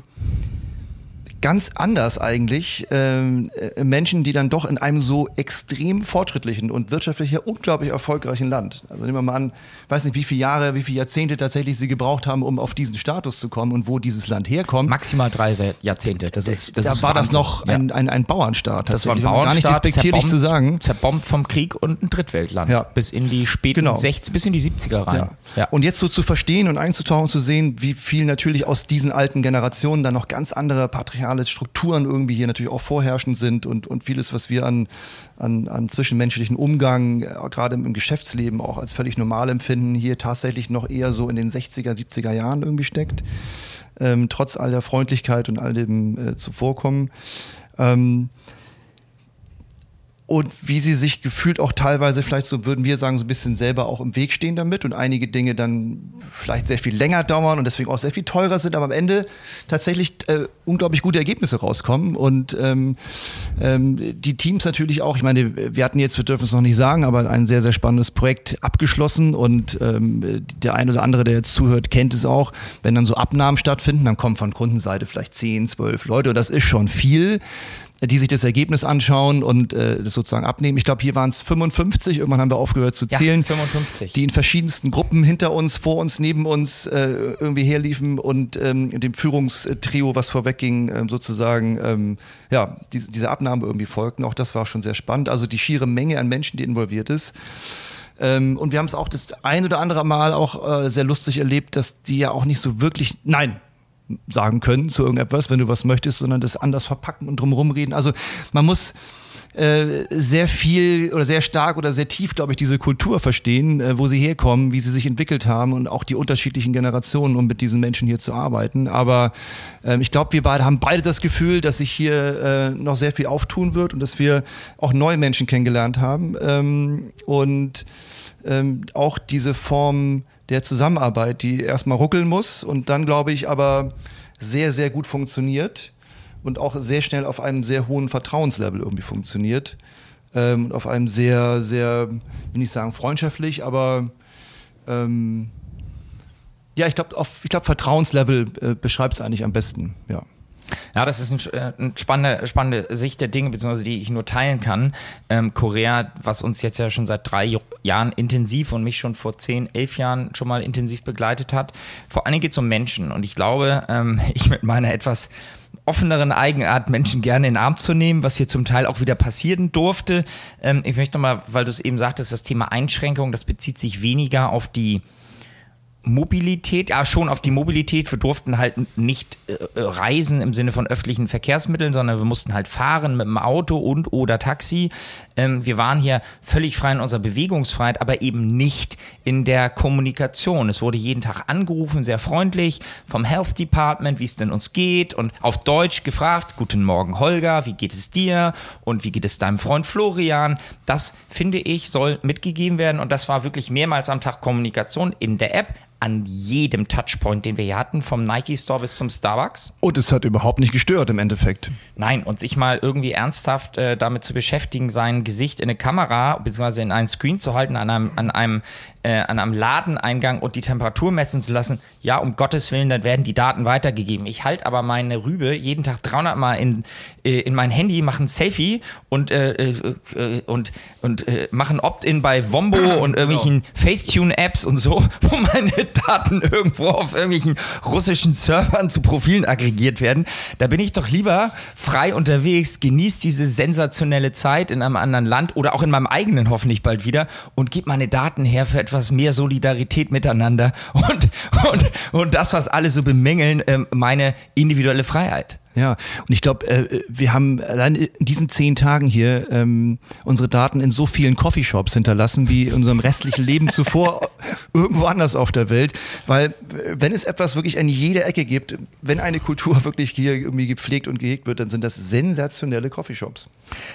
ganz anders eigentlich ähm, äh, Menschen, die dann doch in einem so extrem fortschrittlichen und wirtschaftlich unglaublich erfolgreichen Land, also nehmen wir mal an, weiß nicht, wie viele Jahre, wie viele Jahrzehnte tatsächlich sie gebraucht haben, um auf diesen Status zu kommen und wo dieses Land herkommt. Maximal drei Jahrzehnte. Das ist, das da ist war Wahnsinn. das noch ein, ein, ein Bauernstaat. Das war ein Bauernstaat, gar nicht despektierlich zu sagen. Zerbombt vom Krieg und ein Drittweltland. Ja. Bis in die späten genau. 60, bis in die 70er rein. Ja. Ja. Und jetzt so zu verstehen und einzutauchen, zu sehen, wie viel natürlich aus diesen alten Generationen dann noch ganz andere patriarchale patriarchale Strukturen irgendwie hier natürlich auch vorherrschend sind und, und vieles, was wir an, an, an zwischenmenschlichen Umgang, äh, gerade im Geschäftsleben auch als völlig normal empfinden, hier tatsächlich noch eher so in den 60er, 70er Jahren irgendwie steckt. Ähm, trotz all der Freundlichkeit und all dem äh, Zuvorkommen. Ähm, und wie sie sich gefühlt auch teilweise vielleicht so würden wir sagen so ein bisschen selber auch im Weg stehen damit und einige Dinge dann vielleicht sehr viel länger dauern und deswegen auch sehr viel teurer sind, aber am Ende tatsächlich äh, unglaublich gute Ergebnisse rauskommen und ähm, ähm, die Teams natürlich auch. Ich meine, wir hatten jetzt, wir dürfen es noch nicht sagen, aber ein sehr sehr spannendes Projekt abgeschlossen und ähm, der eine oder andere, der jetzt zuhört, kennt es auch. Wenn dann so Abnahmen stattfinden, dann kommen von Kundenseite vielleicht 10, 12 Leute und das ist schon viel die sich das Ergebnis anschauen und äh, das sozusagen abnehmen. Ich glaube, hier waren es 55, irgendwann haben wir aufgehört zu zählen. Ja, 55. Die in verschiedensten Gruppen hinter uns, vor uns, neben uns äh, irgendwie herliefen und ähm, dem Führungstrio, was vorwegging, ähm, sozusagen, ähm, ja, diese, diese Abnahme irgendwie folgten. Auch das war schon sehr spannend. Also die schiere Menge an Menschen, die involviert ist. Ähm, und wir haben es auch das ein oder andere Mal auch äh, sehr lustig erlebt, dass die ja auch nicht so wirklich, nein, sagen können zu irgendetwas, wenn du was möchtest, sondern das anders verpacken und drumherum reden. Also man muss äh, sehr viel oder sehr stark oder sehr tief, glaube ich, diese Kultur verstehen, äh, wo sie herkommen, wie sie sich entwickelt haben und auch die unterschiedlichen Generationen, um mit diesen Menschen hier zu arbeiten. Aber äh, ich glaube, wir beide haben beide das Gefühl, dass sich hier äh, noch sehr viel auftun wird und dass wir auch neue Menschen kennengelernt haben ähm, und ähm, auch diese Form der Zusammenarbeit, die erstmal ruckeln muss und dann, glaube ich, aber sehr, sehr gut funktioniert und auch sehr schnell auf einem sehr hohen Vertrauenslevel irgendwie funktioniert. Ähm, auf einem sehr, sehr, will nicht sagen freundschaftlich, aber ähm, ja, ich glaube, ich glaube, Vertrauenslevel äh, beschreibt es eigentlich am besten, ja. Ja, das ist ein, äh, eine spannende, spannende Sicht der Dinge, beziehungsweise die ich nur teilen kann. Ähm, Korea, was uns jetzt ja schon seit drei Jahren intensiv und mich schon vor zehn, elf Jahren schon mal intensiv begleitet hat. Vor Dingen geht es um Menschen. Und ich glaube, ähm, ich mit meiner etwas offeneren Eigenart, Menschen gerne in den Arm zu nehmen, was hier zum Teil auch wieder passieren durfte. Ähm, ich möchte nochmal, weil du es eben sagtest, das Thema Einschränkung, das bezieht sich weniger auf die Mobilität, ja schon auf die Mobilität. Wir durften halt nicht äh, reisen im Sinne von öffentlichen Verkehrsmitteln, sondern wir mussten halt fahren mit dem Auto und oder Taxi. Ähm, wir waren hier völlig frei in unserer Bewegungsfreiheit, aber eben nicht in der Kommunikation. Es wurde jeden Tag angerufen, sehr freundlich vom Health Department, wie es denn uns geht und auf Deutsch gefragt, guten Morgen Holger, wie geht es dir und wie geht es deinem Freund Florian? Das finde ich soll mitgegeben werden und das war wirklich mehrmals am Tag Kommunikation in der App an jedem Touchpoint, den wir hier hatten, vom Nike Store bis zum Starbucks. Und es hat überhaupt nicht gestört im Endeffekt. Nein, und sich mal irgendwie ernsthaft äh, damit zu beschäftigen, sein Gesicht in eine Kamera bzw. in einen Screen zu halten, an einem, an einem äh, an einem Ladeneingang und die Temperatur messen zu lassen, ja, um Gottes Willen, dann werden die Daten weitergegeben. Ich halte aber meine Rübe jeden Tag 300 Mal in, äh, in mein Handy, mache ein Selfie und, äh, äh, und, und äh, mache ein Opt-in bei Wombo und irgendwelchen genau. Facetune-Apps und so, wo meine Daten irgendwo auf irgendwelchen russischen Servern zu Profilen aggregiert werden. Da bin ich doch lieber frei unterwegs, genieße diese sensationelle Zeit in einem anderen Land oder auch in meinem eigenen hoffentlich bald wieder und gebe meine Daten her für etwas, etwas mehr Solidarität miteinander und, und, und das, was alle so bemängeln, ähm, meine individuelle Freiheit. Ja, und ich glaube, äh, wir haben allein in diesen zehn Tagen hier ähm, unsere Daten in so vielen Coffeeshops hinterlassen, wie in unserem restlichen Leben zuvor irgendwo anders auf der Welt. Weil äh, wenn es etwas wirklich an jeder Ecke gibt, wenn eine Kultur wirklich hier irgendwie gepflegt und gehegt wird, dann sind das sensationelle Coffeeshops.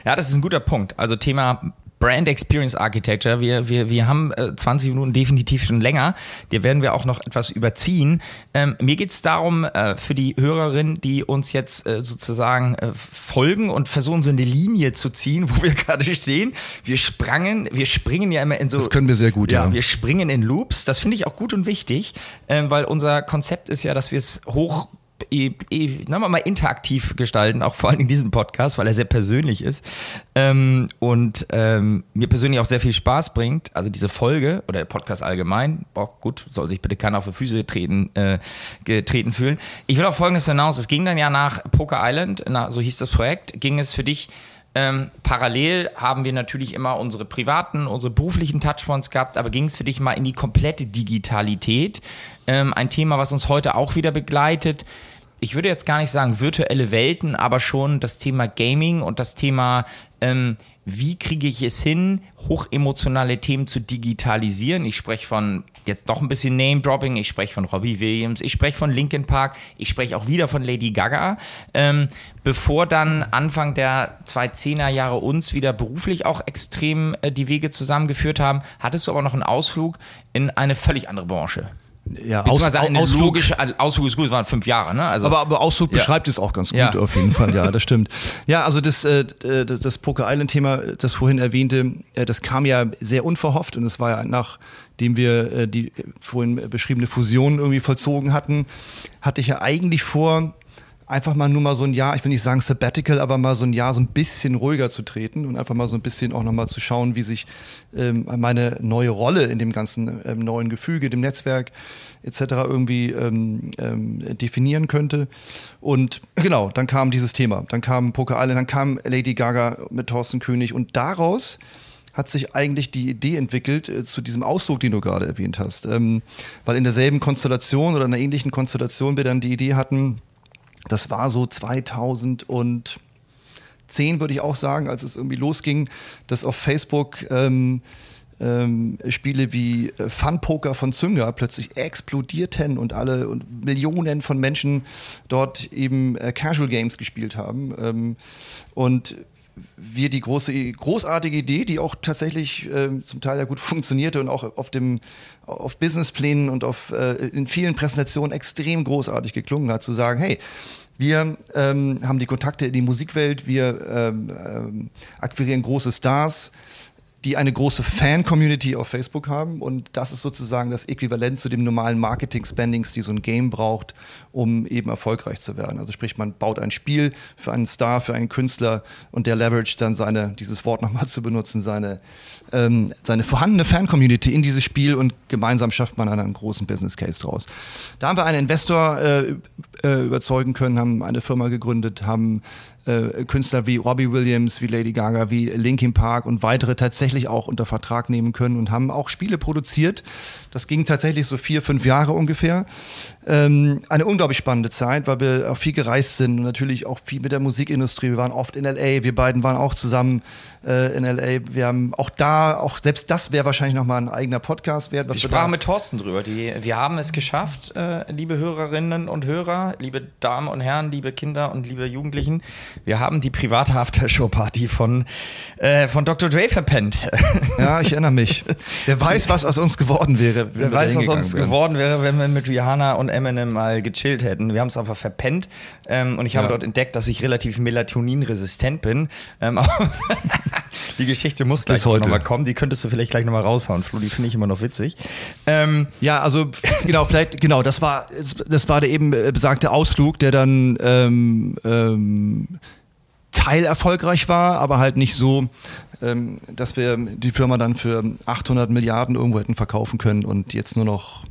Ja, das ist ein guter Punkt. Also Thema Brand Experience Architecture. Wir, wir, wir haben äh, 20 Minuten definitiv schon länger. Die werden wir auch noch etwas überziehen. Ähm, mir geht es darum, äh, für die Hörerinnen, die uns jetzt äh, sozusagen äh, folgen und versuchen, so eine Linie zu ziehen, wo wir gerade stehen. Wir sprangen, wir springen ja immer in so. Das können wir sehr gut, ja. ja. Wir springen in Loops. Das finde ich auch gut und wichtig, ähm, weil unser Konzept ist ja, dass wir es hoch e, e, wir mal interaktiv gestalten, auch vor allem in diesem Podcast, weil er sehr persönlich ist ähm, und ähm, mir persönlich auch sehr viel Spaß bringt. Also diese Folge oder der Podcast allgemein, boah, gut, soll sich bitte keiner auf die Füße treten, äh, getreten fühlen. Ich will auch Folgendes hinaus, es ging dann ja nach Poker Island, na, so hieß das Projekt, ging es für dich ähm, parallel haben wir natürlich immer unsere privaten, unsere beruflichen Touchpoints gehabt, aber ging es für dich mal in die komplette Digitalität? Ähm, ein Thema, was uns heute auch wieder begleitet. Ich würde jetzt gar nicht sagen virtuelle Welten, aber schon das Thema Gaming und das Thema ähm, wie kriege ich es hin, hochemotionale Themen zu digitalisieren. Ich spreche von jetzt doch ein bisschen Name-Dropping, ich spreche von Robbie Williams, ich spreche von Linkin Park, ich spreche auch wieder von Lady Gaga, ähm, bevor dann Anfang der 2010er Jahre uns wieder beruflich auch extrem äh, die Wege zusammengeführt haben, hattest du aber noch einen Ausflug in eine völlig andere Branche ja, Aus, eine Ausflug, logische Ausflug ist gut, es waren fünf Jahre, ne? Also, aber, aber Ausflug ja. beschreibt es auch ganz gut, ja. auf jeden Fall, ja, das stimmt. Ja, also das, äh, das, das Poker Island-Thema, das vorhin erwähnte, äh, das kam ja sehr unverhofft und es war ja nachdem wir äh, die vorhin beschriebene Fusion irgendwie vollzogen hatten, hatte ich ja eigentlich vor, einfach mal nur mal so ein Jahr, ich will nicht sagen Sabbatical, aber mal so ein Jahr so ein bisschen ruhiger zu treten und einfach mal so ein bisschen auch nochmal zu schauen, wie sich ähm, meine neue Rolle in dem ganzen ähm, neuen Gefüge, dem Netzwerk etc. irgendwie ähm, ähm, definieren könnte. Und genau, dann kam dieses Thema. Dann kam Poker Island, dann kam Lady Gaga mit Thorsten König und daraus hat sich eigentlich die Idee entwickelt äh, zu diesem Ausdruck, den du gerade erwähnt hast. Ähm, weil in derselben Konstellation oder einer ähnlichen Konstellation wir dann die Idee hatten, das war so 2010, würde ich auch sagen, als es irgendwie losging, dass auf Facebook ähm, ähm, Spiele wie äh, Fun Poker von Zünger plötzlich explodierten und alle und Millionen von Menschen dort eben äh, Casual Games gespielt haben. Ähm, und wir die große, großartige Idee, die auch tatsächlich äh, zum Teil ja gut funktionierte und auch auf dem auf Businessplänen und auf äh, in vielen Präsentationen extrem großartig geklungen hat, zu sagen, hey, wir ähm, haben die Kontakte in die Musikwelt, wir ähm, ähm, akquirieren große Stars, die eine große Fan-Community auf Facebook haben und das ist sozusagen das Äquivalent zu dem normalen Marketing-Spendings, die so ein Game braucht, um eben erfolgreich zu werden. Also sprich, man baut ein Spiel für einen Star, für einen Künstler und der leveraged dann seine, dieses Wort nochmal zu benutzen, seine, ähm, seine vorhandene Fan-Community in dieses Spiel und gemeinsam schafft man einen großen Business Case draus. Da haben wir einen Investor äh, äh, überzeugen können, haben eine Firma gegründet, haben äh, Künstler wie Robbie Williams, wie Lady Gaga, wie Linkin Park und weitere tatsächlich auch unter Vertrag nehmen können und haben auch Spiele produziert. Das ging tatsächlich so vier, fünf Jahre ungefähr. Ähm, eine unglaublich spannende Zeit, weil wir auch viel gereist sind und natürlich auch viel mit der Musikindustrie. Wir waren oft in LA, wir beiden waren auch zusammen äh, in LA. Wir haben auch da, auch selbst das wäre wahrscheinlich nochmal ein eigener Podcast wert. Ich sprach mit Thorsten drüber. Die, wir haben es geschafft, äh, liebe Hörerinnen und Hörer, liebe Damen und Herren, liebe Kinder und liebe Jugendlichen. Wir haben die private Aftershow-Party von, äh, von Dr. Dre verpennt. Ja, ich erinnere mich. Wer weiß, was aus uns geworden wäre. Wer weiß, was uns wären. geworden wäre, wenn wir mit Rihanna und Eminem mal gechillt hätten. Wir haben es einfach verpennt. Ähm, und ich habe ja. dort entdeckt, dass ich relativ melatoninresistent bin. Ähm, die Geschichte muss gleich nochmal kommen. Die könntest du vielleicht gleich nochmal raushauen, Flo. Die finde ich immer noch witzig. Ähm, ja, also genau, vielleicht, genau, das war, das war der eben besagte Ausflug, der dann ähm, ähm, teilerfolgreich war, aber halt nicht so, ähm, dass wir die Firma dann für 800 Milliarden irgendwo hätten verkaufen können und jetzt nur noch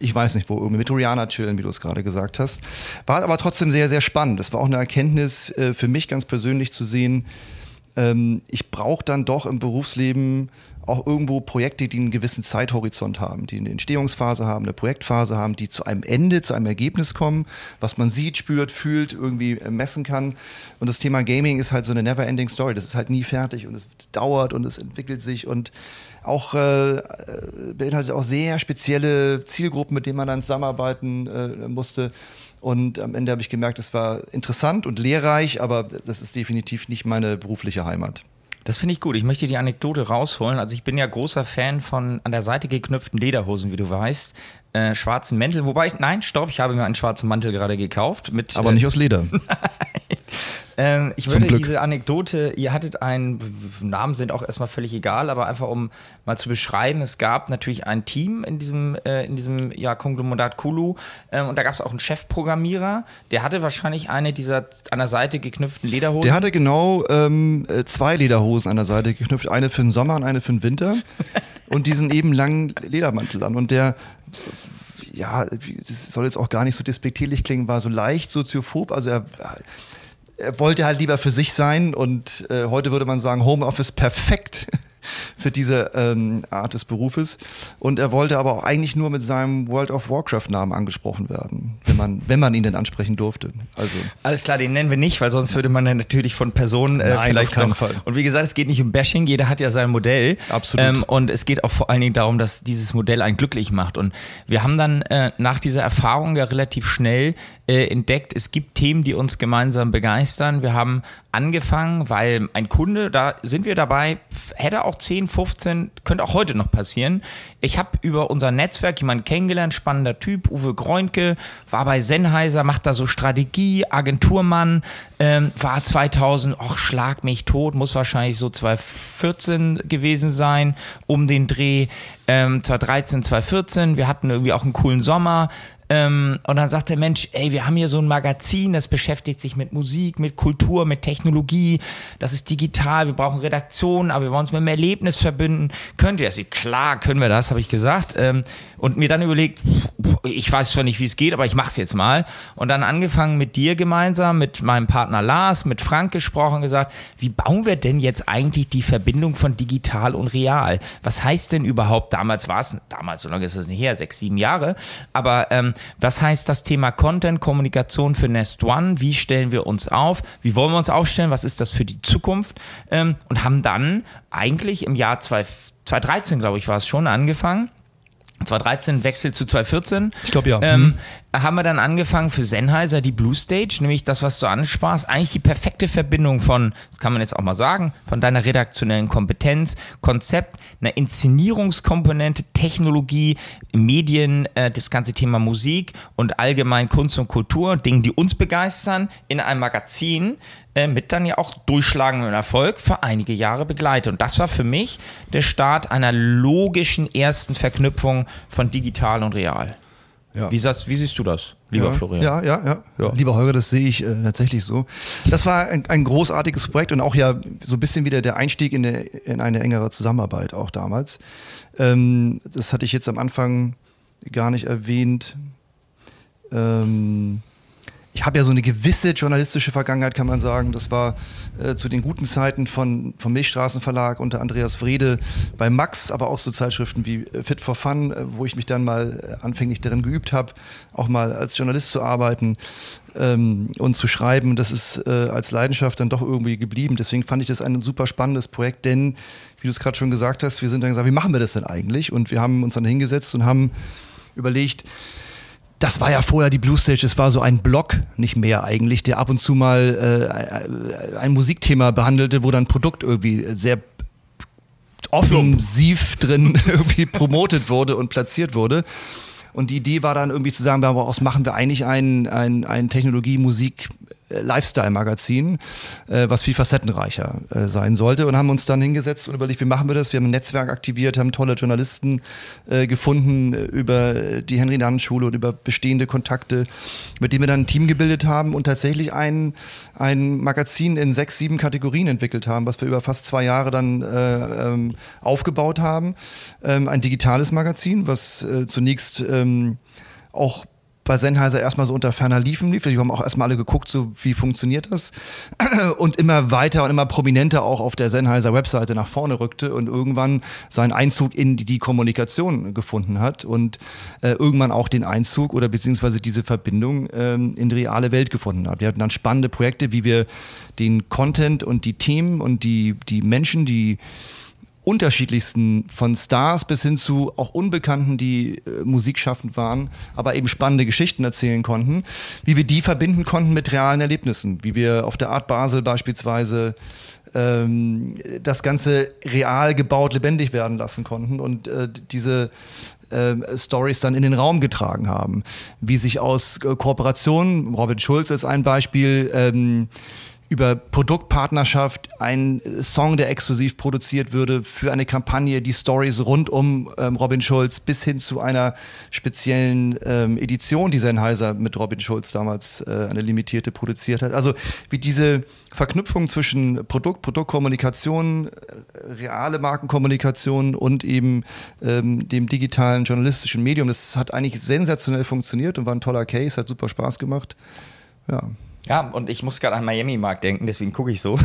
ich weiß nicht wo, irgendwie mit Rihanna chillen, wie du es gerade gesagt hast. War aber trotzdem sehr, sehr spannend. Das war auch eine Erkenntnis äh, für mich ganz persönlich zu sehen, ähm, ich brauche dann doch im Berufsleben auch irgendwo Projekte, die einen gewissen Zeithorizont haben, die eine Entstehungsphase haben, eine Projektphase haben, die zu einem Ende, zu einem Ergebnis kommen, was man sieht, spürt, fühlt, irgendwie äh, messen kann. Und das Thema Gaming ist halt so eine never-ending Story. Das ist halt nie fertig und es dauert und es entwickelt sich und auch äh, beinhaltet auch sehr spezielle Zielgruppen, mit denen man dann zusammenarbeiten äh, musste. Und am Ende habe ich gemerkt, es war interessant und lehrreich, aber das ist definitiv nicht meine berufliche Heimat. Das finde ich gut. Ich möchte die Anekdote rausholen. Also ich bin ja großer Fan von an der Seite geknüpften Lederhosen, wie du weißt. Äh, schwarzen Mäntel. Wobei, ich, nein, stopp, ich habe mir einen schwarzen Mantel gerade gekauft. Mit, Aber äh, nicht aus Leder. Ähm, ich würde diese Anekdote, ihr hattet einen, Namen sind auch erstmal völlig egal, aber einfach um mal zu beschreiben, es gab natürlich ein Team in diesem, äh, in diesem ja, Konglomerat Kulu ähm, und da gab es auch einen Chefprogrammierer, der hatte wahrscheinlich eine dieser an der Seite geknüpften Lederhosen. Der hatte genau ähm, äh, zwei Lederhosen an der Seite geknüpft, eine für den Sommer und eine für den Winter. Und diesen eben langen Ledermantel an. Und der ja, das soll jetzt auch gar nicht so despektierlich klingen, war so leicht soziophob, also er er wollte halt lieber für sich sein und äh, heute würde man sagen, Homeoffice perfekt für diese ähm, Art des Berufes. Und er wollte aber auch eigentlich nur mit seinem World of Warcraft-Namen angesprochen werden, wenn man, wenn man ihn denn ansprechen durfte. Also. Alles klar, den nennen wir nicht, weil sonst würde man natürlich von Personen äh, Nein, vielleicht auf keinen noch, Fall. Und wie gesagt, es geht nicht um Bashing, jeder hat ja sein Modell. Absolut. Ähm, und es geht auch vor allen Dingen darum, dass dieses Modell einen glücklich macht. Und wir haben dann äh, nach dieser Erfahrung ja relativ schnell äh, entdeckt, es gibt Themen, die uns gemeinsam begeistern. Wir haben angefangen, weil ein Kunde, da sind wir dabei, hätte auch 10, 15, könnte auch heute noch passieren. Ich habe über unser Netzwerk jemanden kennengelernt, spannender Typ, Uwe Greunke, war bei Sennheiser, macht da so Strategie, Agenturmann, ähm, war 2000, ach, schlag mich tot, muss wahrscheinlich so 2014 gewesen sein, um den Dreh, ähm, 2013, 2014. Wir hatten irgendwie auch einen coolen Sommer, Ähm, und dann sagt der Mensch, ey, wir haben hier so ein Magazin, das beschäftigt sich mit Musik, mit Kultur, mit Technologie. Das ist digital, wir brauchen Redaktionen, aber wir wollen uns mit dem Erlebnis verbinden. Könnt ihr das? Klar, können wir das, habe ich gesagt. Ähm, und mir dann überlegt, ich weiß zwar nicht, wie es geht, aber ich mache es jetzt mal. Und dann angefangen mit dir gemeinsam, mit meinem Partner Lars, mit Frank gesprochen, gesagt, wie bauen wir denn jetzt eigentlich die Verbindung von digital und real? Was heißt denn überhaupt, damals war es, damals, so lange ist es nicht her, sechs, sieben Jahre, aber ähm, was heißt das Thema Content, Kommunikation für Nest One? Wie stellen wir uns auf? Wie wollen wir uns aufstellen? Was ist das für die Zukunft? Ähm, und haben dann eigentlich im Jahr 2013, glaube ich, war es schon, angefangen, 2013 Wechsel zu 2014. Ich glaube ja. Ähm, mhm. Haben wir dann angefangen für Sennheiser die Blue Stage, nämlich das, was du ansparst, eigentlich die perfekte Verbindung von, das kann man jetzt auch mal sagen, von deiner redaktionellen Kompetenz, Konzept, einer Inszenierungskomponente, Technologie, Medien, äh, das ganze Thema Musik und allgemein Kunst und Kultur, Dinge, die uns begeistern, in einem Magazin, äh, mit dann ja auch durchschlagendem Erfolg für einige Jahre begleitet. Und das war für mich der Start einer logischen ersten Verknüpfung von digital und real. Ja. Wie, sagst, wie, siehst du das, lieber ja, Florian? Ja, ja, ja, ja, Lieber Holger, das sehe ich äh, tatsächlich so. Das war ein, ein, großartiges Projekt und auch ja so ein bisschen wieder der Einstieg in, eine, in eine engere Zusammenarbeit auch damals. Ähm, das hatte ich jetzt am Anfang gar nicht erwähnt. Ähm, ich habe ja so eine gewisse journalistische Vergangenheit, kann man sagen. Das war äh, zu den guten Zeiten von, vom Milchstraßenverlag unter Andreas Wrede bei Max, aber auch so Zeitschriften wie äh, Fit for Fun, äh, wo ich mich dann mal äh, anfänglich darin geübt habe, auch mal als Journalist zu arbeiten ähm, und zu schreiben. Das ist äh, als Leidenschaft dann doch irgendwie geblieben. Deswegen fand ich das ein super spannendes Projekt, denn, wie du es gerade schon gesagt hast, wir sind dann gesagt, wie machen wir das denn eigentlich? Und wir haben uns dann hingesetzt und haben überlegt, das war ja vorher die Blue Stage, es war so ein Blog, nicht mehr eigentlich, der ab und zu mal äh, ein Musikthema behandelte, wo dann Produkt irgendwie sehr offensiv drin irgendwie promotet wurde und platziert wurde. Und die Idee war dann irgendwie zu sagen, daraus machen wir eigentlich ein, ein, ein Technologie-Musik- Lifestyle-Magazin, äh, was viel facettenreicher äh, sein sollte und haben uns dann hingesetzt und überlegt, wie machen wir das? Wir haben ein Netzwerk aktiviert, haben tolle Journalisten äh, gefunden über die Henry-Nannen-Schule und über bestehende Kontakte, mit denen wir dann ein Team gebildet haben und tatsächlich ein, ein Magazin in sechs, sieben Kategorien entwickelt haben, was wir über fast zwei Jahre dann äh, ähm, aufgebaut haben. Ähm, ein digitales Magazin, was zunächst ähm, auch bei Sennheiser erstmal so unter ferner Liefen lief. Wir haben auch erstmal alle geguckt, so wie funktioniert das. Und immer weiter und immer prominenter auch auf der Sennheiser Webseite nach vorne rückte und irgendwann seinen Einzug in die, die Kommunikation gefunden hat und äh, irgendwann auch den Einzug oder beziehungsweise diese Verbindung ähm, in die reale Welt gefunden hat. Wir hatten dann spannende Projekte, wie wir den Content und die Themen und die, die Menschen, die unterschiedlichsten, von Stars bis hin zu auch Unbekannten, die äh, musikschaffend waren, aber eben spannende Geschichten erzählen konnten, wie wir die verbinden konnten mit realen Erlebnissen, wie wir auf der Art Basel beispielsweise ähm, das Ganze real gebaut, lebendig werden lassen konnten und äh, diese äh, Stories dann in den Raum getragen haben. Wie sich aus äh, Kooperationen, Robin Schulz ist ein Beispiel, ähm, über Produktpartnerschaft ein Song, der exklusiv produziert würde für eine Kampagne, die Stories rund um ähm, Robin Schulz bis hin zu einer speziellen ähm, Edition, die Sennheiser mit Robin Schulz damals äh, eine limitierte produziert hat. Also wie diese Verknüpfung zwischen Produkt, Produktkommunikation, äh, reale Markenkommunikation und eben ähm, dem digitalen journalistischen Medium, das hat eigentlich sensationell funktioniert und war ein toller Case, hat super Spaß gemacht. Ja. Ja, und ich muss gerade an Miami Mark denken, deswegen gucke ich so.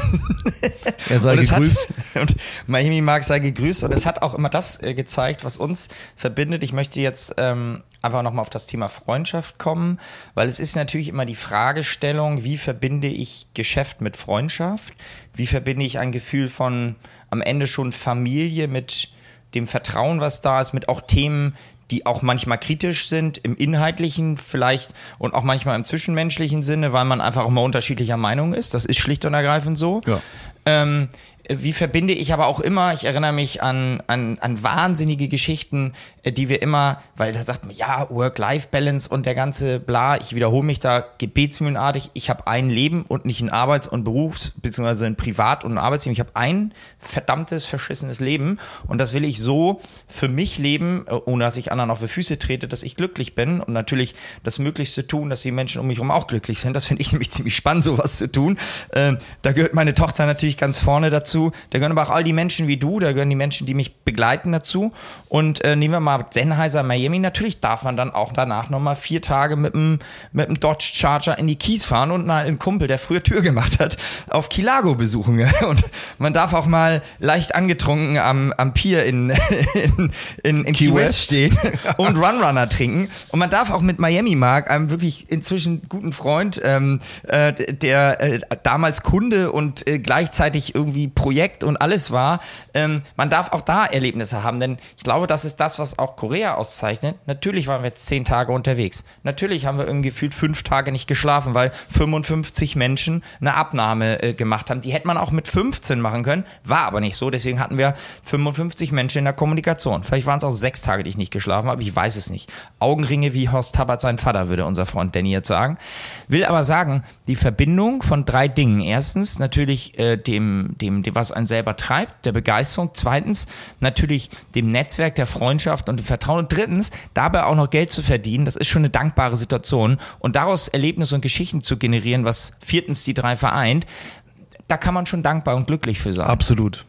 Er sei gegrüßt. Hat, und Miami Mark sei gegrüßt. Und es hat auch immer das äh, gezeigt, was uns verbindet. Ich möchte jetzt ähm, einfach nochmal auf das Thema Freundschaft kommen, weil es ist natürlich immer die Fragestellung, wie verbinde ich Geschäft mit Freundschaft? Wie verbinde ich ein Gefühl von am Ende schon Familie mit dem Vertrauen, was da ist, mit auch Themen, die auch manchmal kritisch sind, im inhaltlichen vielleicht und auch manchmal im zwischenmenschlichen Sinne, weil man einfach auch mal unterschiedlicher Meinung ist. Das ist schlicht und ergreifend so. Ja. Ähm, wie verbinde ich aber auch immer, ich erinnere mich an, an, an wahnsinnige Geschichten, äh, die wir immer, weil da sagt man, ja, Work-Life-Balance und der ganze Bla, ich wiederhole mich da gebetsmühlenartig, ich habe ein Leben und nicht ein Arbeits- und Berufs- bzw. ein Privat- und ein Arbeitsleben, ich habe ein verdammtes, verschissenes Leben und das will ich so für mich leben, äh, ohne dass ich anderen auf die Füße trete, dass ich glücklich bin und natürlich das Möglichste tun, dass die Menschen um mich herum auch glücklich sind. Das finde ich nämlich ziemlich spannend, sowas zu tun. Ähm, da gehört meine Tochter natürlich ganz vorne dazu. Da gehören aber auch all die Menschen wie du, da gehören die Menschen, die mich begleiten dazu. Und äh, nehmen wir mal Sennheiser Miami. Natürlich darf man dann auch danach nochmal vier Tage mit dem, mit dem Dodge Charger in die Kies fahren und mal einen Kumpel, der früher Tür gemacht hat, auf Kilago besuchen. Und man darf auch mal leicht angetrunken am, am Pier in, in, in, in Key, Key West stehen und Run Runner trinken. Und man darf auch mit Miami Mark, einem wirklich inzwischen guten Freund, ähm, äh, der äh, damals Kunde und äh, gleichzeitig irgendwie Projekt und alles war, ähm, man darf auch da Erlebnisse haben. Denn ich glaube, das ist das, was auch Korea auszeichnet. Natürlich waren wir jetzt zehn Tage unterwegs. Natürlich haben wir irgendwie gefühlt fünf Tage nicht geschlafen, weil 55 Menschen eine Abnahme äh, gemacht haben. Die hätte man auch mit 15 machen können, war aber nicht so. Deswegen hatten wir 55 Menschen in der Kommunikation. Vielleicht waren es auch sechs Tage, die ich nicht geschlafen habe. Ich weiß es nicht. Augenringe wie Horst Tabat sein Vater, würde unser Freund Danny jetzt sagen. Will aber sagen, die Verbindung von drei Dingen. Erstens natürlich äh, dem, dem, dem, was einen selber treibt, der Begeisterung. Zweitens natürlich dem Netzwerk der Freundschaft und dem Vertrauen. Und drittens dabei auch noch Geld zu verdienen. Das ist schon eine dankbare Situation. Und daraus Erlebnisse und Geschichten zu generieren, was viertens die drei vereint, da kann man schon dankbar und glücklich für sein. Absolut.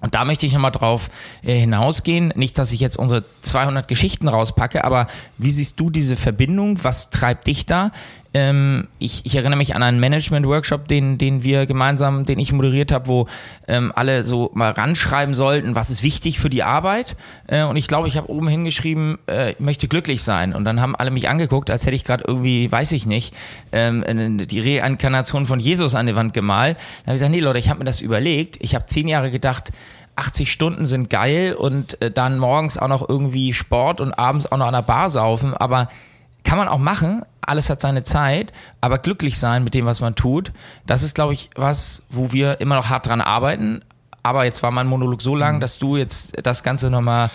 Und da möchte ich nochmal drauf äh, hinausgehen. Nicht, dass ich jetzt unsere 200 Geschichten rauspacke, aber wie siehst du diese Verbindung? Was treibt dich da? Ähm, ich, ich, erinnere mich an einen Management-Workshop, den, den wir gemeinsam, den ich moderiert habe, wo ähm, alle so mal ranschreiben sollten, was ist wichtig für die Arbeit. Äh, und ich glaube, ich habe oben hingeschrieben, äh, ich möchte glücklich sein. Und dann haben alle mich angeguckt, als hätte ich gerade irgendwie, weiß ich nicht, ähm, die Reinkarnation von Jesus an die Wand gemalt. Dann habe ich gesagt, nee Leute, ich habe mir das überlegt. Ich habe zehn Jahre gedacht, 80 Stunden sind geil und äh, dann morgens auch noch irgendwie Sport und abends auch noch an der Bar saufen, aber kann man auch machen, alles hat seine Zeit, aber glücklich sein mit dem, was man tut, das ist, glaube ich, was, wo wir immer noch hart dran arbeiten. Aber jetzt war mein Monolog so lang, mhm. dass du jetzt das Ganze nochmal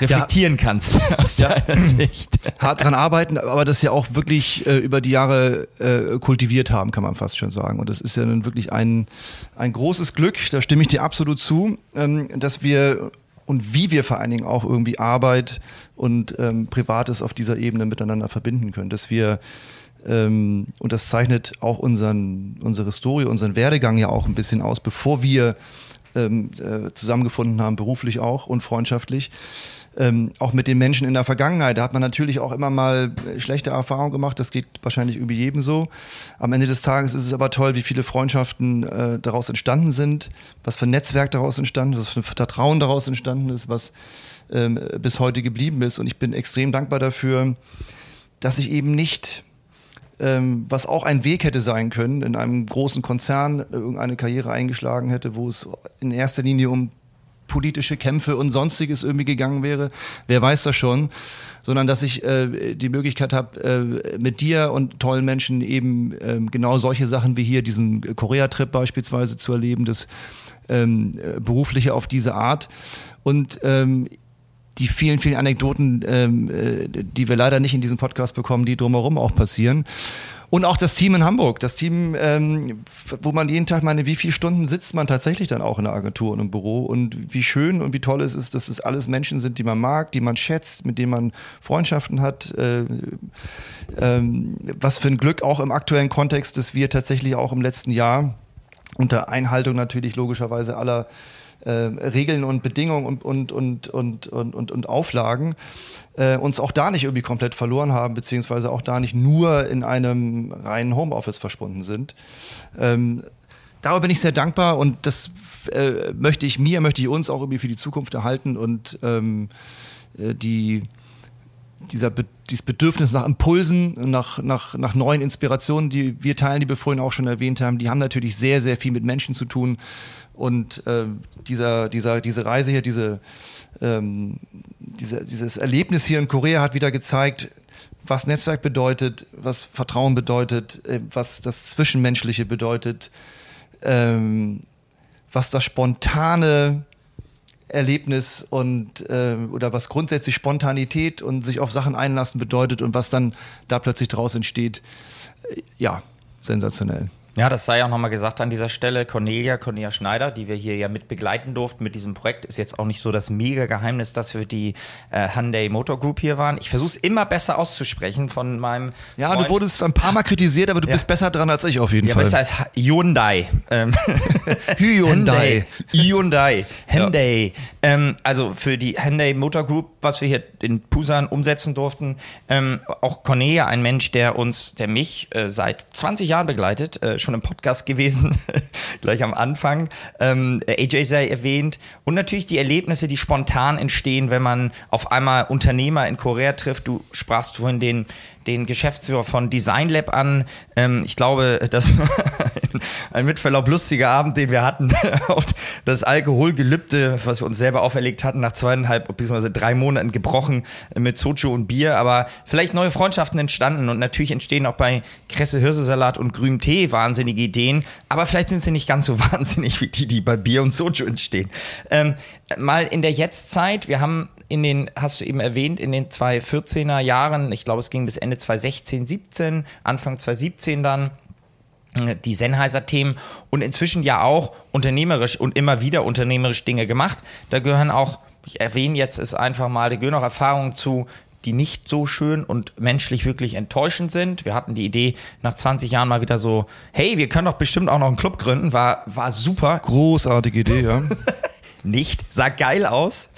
reflektieren ja. kannst aus ja. deiner Sicht. Hart dran arbeiten, aber das ja auch wirklich äh, über die Jahre äh, kultiviert haben, kann man fast schon sagen. Und das ist ja dann wirklich ein, ein großes Glück, da stimme ich dir absolut zu, ähm, dass wir und wie wir vor allen Dingen auch irgendwie Arbeit und ähm, Privates auf dieser Ebene miteinander verbinden können. Dass wir, ähm, und das zeichnet auch unseren, unsere Story, unseren Werdegang ja auch ein bisschen aus, bevor wir ähm, äh, zusammengefunden haben, beruflich auch und freundschaftlich, ähm, auch mit den Menschen in der Vergangenheit. Da hat man natürlich auch immer mal schlechte Erfahrungen gemacht. Das geht wahrscheinlich über jedem so. Am Ende des Tages ist es aber toll, wie viele Freundschaften äh, daraus entstanden sind, was für ein Netzwerk daraus entstanden ist, was für ein Vertrauen daraus entstanden ist, was ähm, bis heute geblieben ist. Und ich bin extrem dankbar dafür, dass ich eben nicht ähm, was auch ein Weg hätte sein können, in einem großen Konzern irgendeine Karriere eingeschlagen hätte, wo es in erster Linie um politische Kämpfe und sonstiges irgendwie gegangen wäre. Wer weiß das schon? Sondern dass ich äh, die Möglichkeit habe, äh, mit dir und tollen Menschen eben äh, genau solche Sachen wie hier diesen Korea-Trip beispielsweise zu erleben, das ähm, berufliche auf diese Art. Und ähm, die vielen, vielen Anekdoten, ähm, äh, die wir leider nicht in diesem Podcast bekommen, die drumherum auch passieren. Und auch das Team in Hamburg, das Team, ähm, wo man jeden Tag meine, wie viele Stunden sitzt man tatsächlich dann auch in der Agentur und im Büro und wie schön und wie toll es ist, dass es alles Menschen sind, die man mag, die man schätzt, mit denen man Freundschaften hat. Äh, ähm, was für ein Glück auch im aktuellen Kontext, dass wir tatsächlich auch im letzten Jahr unter Einhaltung natürlich logischerweise aller Regeln und Bedingungen und, und, und, und, und, und, und Auflagen äh, uns auch da nicht irgendwie komplett verloren haben, beziehungsweise auch da nicht nur in einem reinen Homeoffice verschwunden sind. Ähm, darüber bin ich sehr dankbar und das äh, möchte ich mir, möchte ich uns auch irgendwie für die Zukunft erhalten und ähm, äh, die dieser Be dieses Bedürfnis nach Impulsen, nach, nach, nach neuen Inspirationen, die wir teilen, die wir vorhin auch schon erwähnt haben, die haben natürlich sehr, sehr viel mit Menschen zu tun. Und äh, dieser, dieser, diese Reise hier, diese, ähm, diese, dieses Erlebnis hier in Korea hat wieder gezeigt, was Netzwerk bedeutet, was Vertrauen bedeutet, äh, was das Zwischenmenschliche bedeutet, ähm, was das spontane Erlebnis und äh, oder was grundsätzlich Spontanität und sich auf Sachen einlassen bedeutet und was dann da plötzlich draus entsteht. Äh, ja, sensationell. Ja, das sei auch nochmal gesagt an dieser Stelle. Cornelia, Cornelia Schneider, die wir hier ja mit begleiten durften mit diesem Projekt, ist jetzt auch nicht so das mega Geheimnis, dass wir die äh, Hyundai Motor Group hier waren. Ich versuche es immer besser auszusprechen von meinem. Ja, Freund. du wurdest ein paar Mal kritisiert, aber du ja. bist besser dran als ich auf jeden ja, Fall. Ja, besser als Hyundai. Ähm, Hyundai. Hyundai. Hyundai. Ja. Ähm, also für die Hyundai Motor Group, was wir hier in Pusan umsetzen durften. Ähm, auch Cornelia, ein Mensch, der uns, der mich äh, seit 20 Jahren begleitet, äh, schon im Podcast gewesen, gleich am Anfang. Ähm, AJ sei erwähnt. Und natürlich die Erlebnisse, die spontan entstehen, wenn man auf einmal Unternehmer in Korea trifft. Du sprachst vorhin den den Geschäftsführer von Design Lab an. Ähm, ich glaube, das ein mit Verlaub lustiger Abend, den wir hatten. Und das Alkoholgelübde, was wir uns selber auferlegt hatten, nach zweieinhalb bzw. drei Monaten gebrochen mit Soju und Bier. Aber vielleicht neue Freundschaften entstanden und natürlich entstehen auch bei Kresse Hirsesalat und grünem Tee wahnsinnige Ideen. Aber vielleicht sind sie nicht ganz so wahnsinnig wie die, die bei Bier und Soju entstehen. Ähm, mal in der Jetztzeit, wir haben in den, hast du eben erwähnt, in den 2014er Jahren, ich glaube, es ging bis Ende 2016, 17, Anfang 2017 dann, die Sennheiser-Themen und inzwischen ja auch unternehmerisch und immer wieder unternehmerisch Dinge gemacht. Da gehören auch, ich erwähne jetzt es einfach mal, da gehören auch Erfahrungen zu, die nicht so schön und menschlich wirklich enttäuschend sind. Wir hatten die Idee nach 20 Jahren mal wieder so, hey, wir können doch bestimmt auch noch einen Club gründen, war, war super. Großartige Idee, ja. nicht, sah geil aus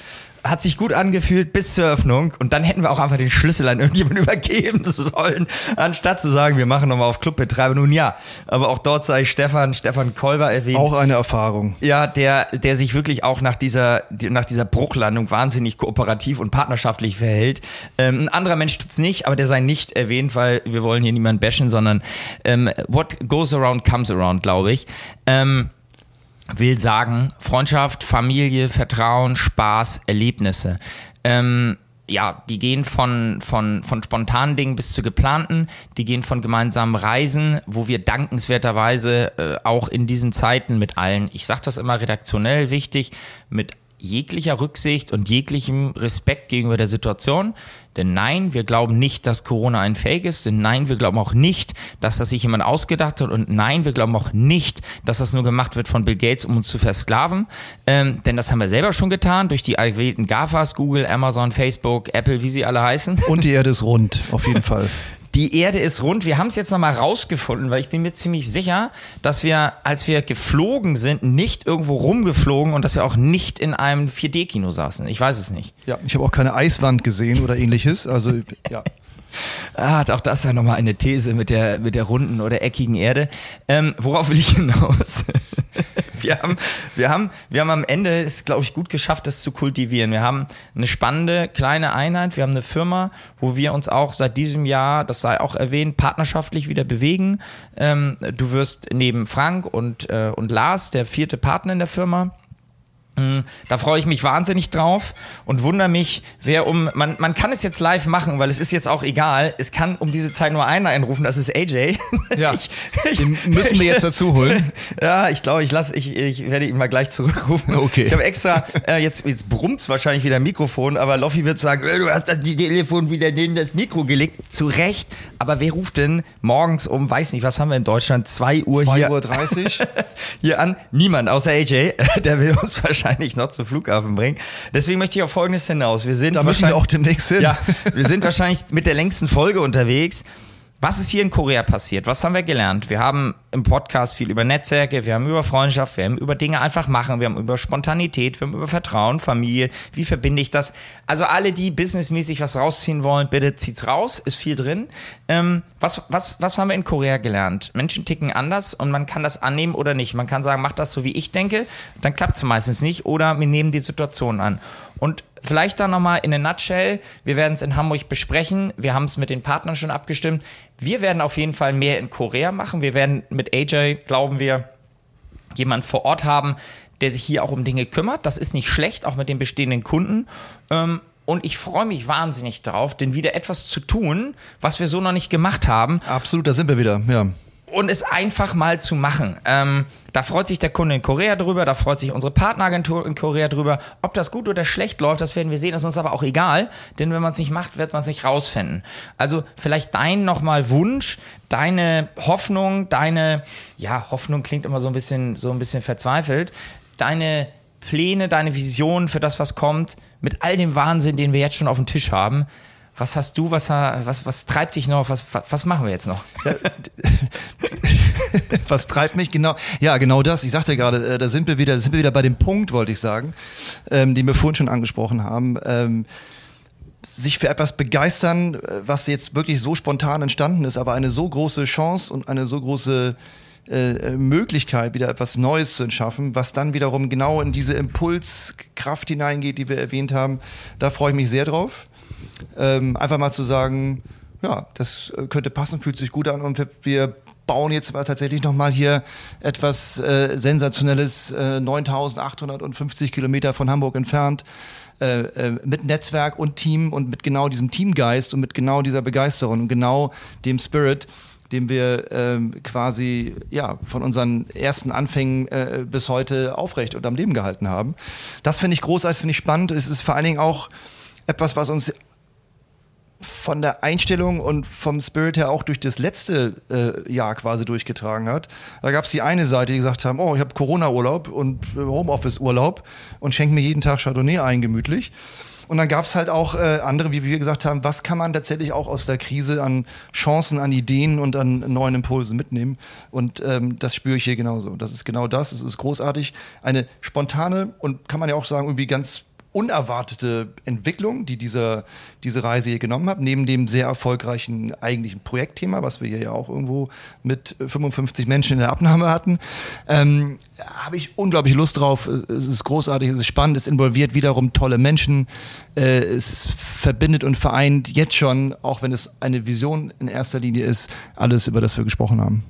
hat sich gut angefühlt bis zur Öffnung und dann hätten wir auch einfach den Schlüssel an irgendjemanden übergeben sollen, anstatt zu sagen, wir machen nochmal auf Clubbetreiber. Nun ja, aber auch dort sei Stefan, Stefan Kolber erwähnt. Auch eine Erfahrung. Ja, der, der sich wirklich auch nach dieser, nach dieser Bruchlandung wahnsinnig kooperativ und partnerschaftlich verhält. Ähm, ein anderer Mensch tut's nicht, aber der sei nicht erwähnt, weil wir wollen hier niemanden bashen, sondern ähm, what goes around comes around, glaube ich. Ähm, will sagen, Freundschaft, Familie, Vertrauen, Spaß, Erlebnisse. Ähm, ja, die gehen von, von, von spontanen Dingen bis zu geplanten, die gehen von gemeinsamen Reisen, wo wir dankenswerterweise äh, auch in diesen Zeiten mit allen, ich sage das immer redaktionell wichtig, mit jeglicher Rücksicht und jeglichem Respekt gegenüber der Situation. Denn nein, wir glauben nicht, dass Corona ein Fake ist. Denn nein, wir glauben auch nicht, dass das sich jemand ausgedacht hat. Und nein, wir glauben auch nicht, dass das nur gemacht wird von Bill Gates, um uns zu versklaven. Ähm, denn das haben wir selber schon getan durch die gewählten GAFAs, Google, Amazon, Facebook, Apple, wie sie alle heißen. Und die Erde ist rund, auf jeden Fall. Die Erde ist rund. Wir haben es jetzt nochmal rausgefunden, weil ich bin mir ziemlich sicher, dass wir, als wir geflogen sind, nicht irgendwo rumgeflogen und dass wir auch nicht in einem 4D-Kino saßen. Ich weiß es nicht. Ja, ich habe auch keine Eiswand gesehen oder ähnliches. Also, ja. Ah, auch das ja nochmal eine These mit der, mit der runden oder eckigen Erde. Ähm, worauf will ich hinaus? wir, haben, wir, haben, wir haben am Ende es, glaube ich, gut geschafft, das zu kultivieren. Wir haben eine spannende kleine Einheit. Wir haben eine Firma, wo wir uns auch seit diesem Jahr, das sei auch erwähnt, partnerschaftlich wieder bewegen. Ähm, du wirst neben Frank und, äh, und Lars der vierte Partner in der Firma. Hm, da freue ich mich wahnsinnig drauf und wundere mich, wer um. Man, man kann es jetzt live machen, weil es ist jetzt auch egal. Es kann um diese Zeit nur einer einrufen, das ist AJ. Ja. ich, ich, Den müssen wir jetzt dazu holen. ja, ich glaube, ich lasse, ich, ich werde ihn mal gleich zurückrufen. Okay. Ich habe extra, äh, jetzt, jetzt brummt es wahrscheinlich wieder Mikrofon, aber Loffi wird sagen, äh, du hast das Telefon wieder neben das Mikro gelegt. Zu Recht. Aber wer ruft denn morgens um, weiß nicht, was haben wir in Deutschland? 2 Uhr 2 Uhr 30? hier an? Niemand, außer AJ. Der will uns wahrscheinlich wahrscheinlich noch zum Flughafen bringen. Deswegen möchte ich auf Folgendes hinaus. Wir sind da müssen wir auch demnächst hin. Ja, wir sind wahrscheinlich mit der längsten Folge unterwegs. Was ist hier in Korea passiert? Was haben wir gelernt? Wir haben im Podcast viel über Netzwerke, wir haben über Freundschaft, wir haben über Dinge einfach machen, wir haben über Spontanität, wir haben über Vertrauen, Familie, wie verbinde ich das? Also alle, die businessmäßig was rausziehen wollen, bitte zieht's raus, ist viel drin. Ähm, was, was, was haben wir in Korea gelernt? Menschen ticken anders und man kann das annehmen oder nicht. Man kann sagen, mach das so, wie ich denke, dann klappt es meistens nicht oder wir nehmen die Situation an. Und vielleicht dann nochmal in a nutshell, wir werden es in Hamburg besprechen, wir haben es mit den Partnern schon abgestimmt. Wir werden auf jeden Fall mehr in Korea machen. Wir werden mit AJ, glauben wir, jemand vor Ort haben, der sich hier auch um Dinge kümmert. Das ist nicht schlecht, auch mit den bestehenden Kunden. Ähm, und ich freue mich wahnsinnig darauf, denn wieder etwas zu tun, was wir so noch nicht gemacht haben. Absolut, da sind wir wieder, ja und es einfach mal zu machen. Ähm, da freut sich der Kunde in Korea drüber, da freut sich unsere Partneragentur in Korea drüber. Ob das gut oder schlecht läuft, das werden wir sehen, ist uns aber auch egal, denn wenn man es nicht macht, wird man es nicht rausfinden. Also vielleicht dein nochmal Wunsch, deine Hoffnung, deine, ja, Hoffnung klingt immer so ein bisschen, so ein bisschen verzweifelt, deine Pläne, deine Vision für das, was kommt, mit all dem Wahnsinn, den wir jetzt schon auf dem Tisch haben. Was hast du, was, was, was treibt dich noch? Was, was, was machen wir jetzt noch? was treibt mich? Genau, ja, genau das. Ich sagte gerade, äh, da sind wir wieder, sind wir wieder bei dem Punkt, wollte ich sagen, ähm, den wir vorhin schon angesprochen haben. Ähm, sich für etwas begeistern, äh, was jetzt wirklich so spontan entstanden ist, aber eine so große Chance und eine so große äh, Möglichkeit, wieder etwas Neues zu entschaffen, was dann wiederum genau in diese Impulskraft hineingeht, die wir erwähnt haben. Da freue ich mich sehr drauf ähm, einfach mal zu sagen, ja, das äh, könnte passen, fühlt sich gut an und wir, bauen jetzt aber tatsächlich nochmal hier etwas äh, Sensationelles, äh, 9850 Kilometer von Hamburg entfernt, äh, äh, mit Netzwerk und Team und mit genau diesem Teamgeist und mit genau dieser Begeisterung und genau dem Spirit, den wir ähm, quasi ja, von unseren ersten Anfängen äh, bis heute aufrecht und am Leben gehalten haben. Das finde ich großartig, finde ich spannend. Es ist vor allen Dingen auch etwas, was uns von der Einstellung und vom Spirit her auch durch das letzte äh, Jahr quasi durchgetragen hat. Da gab es die eine Seite, die gesagt haben, oh, ich habe Corona-Urlaub und äh, Homeoffice-Urlaub und schenke mir jeden Tag Chardonnay ein, gemütlich. Und dann gab es halt auch äh, andere, wie wir gesagt haben, was kann man tatsächlich auch aus der Krise an Chancen, an Ideen und an neuen Impulsen mitnehmen. Und ähm, das spüre ich hier genauso. Das ist genau das. Es ist großartig. Eine spontane und kann man ja auch sagen, irgendwie ganz unerwartete Entwicklung, die diese, diese Reise hier genommen hat, neben dem sehr erfolgreichen eigentlichen Projektthema, was wir hier ja auch irgendwo mit 55 Menschen in der Abnahme hatten, ähm, habe ich unglaublich Lust drauf. Es ist großartig, es ist spannend, es involviert wiederum tolle Menschen, äh, es verbindet und vereint jetzt schon, auch wenn es eine Vision in erster Linie ist, alles, über das wir gesprochen haben.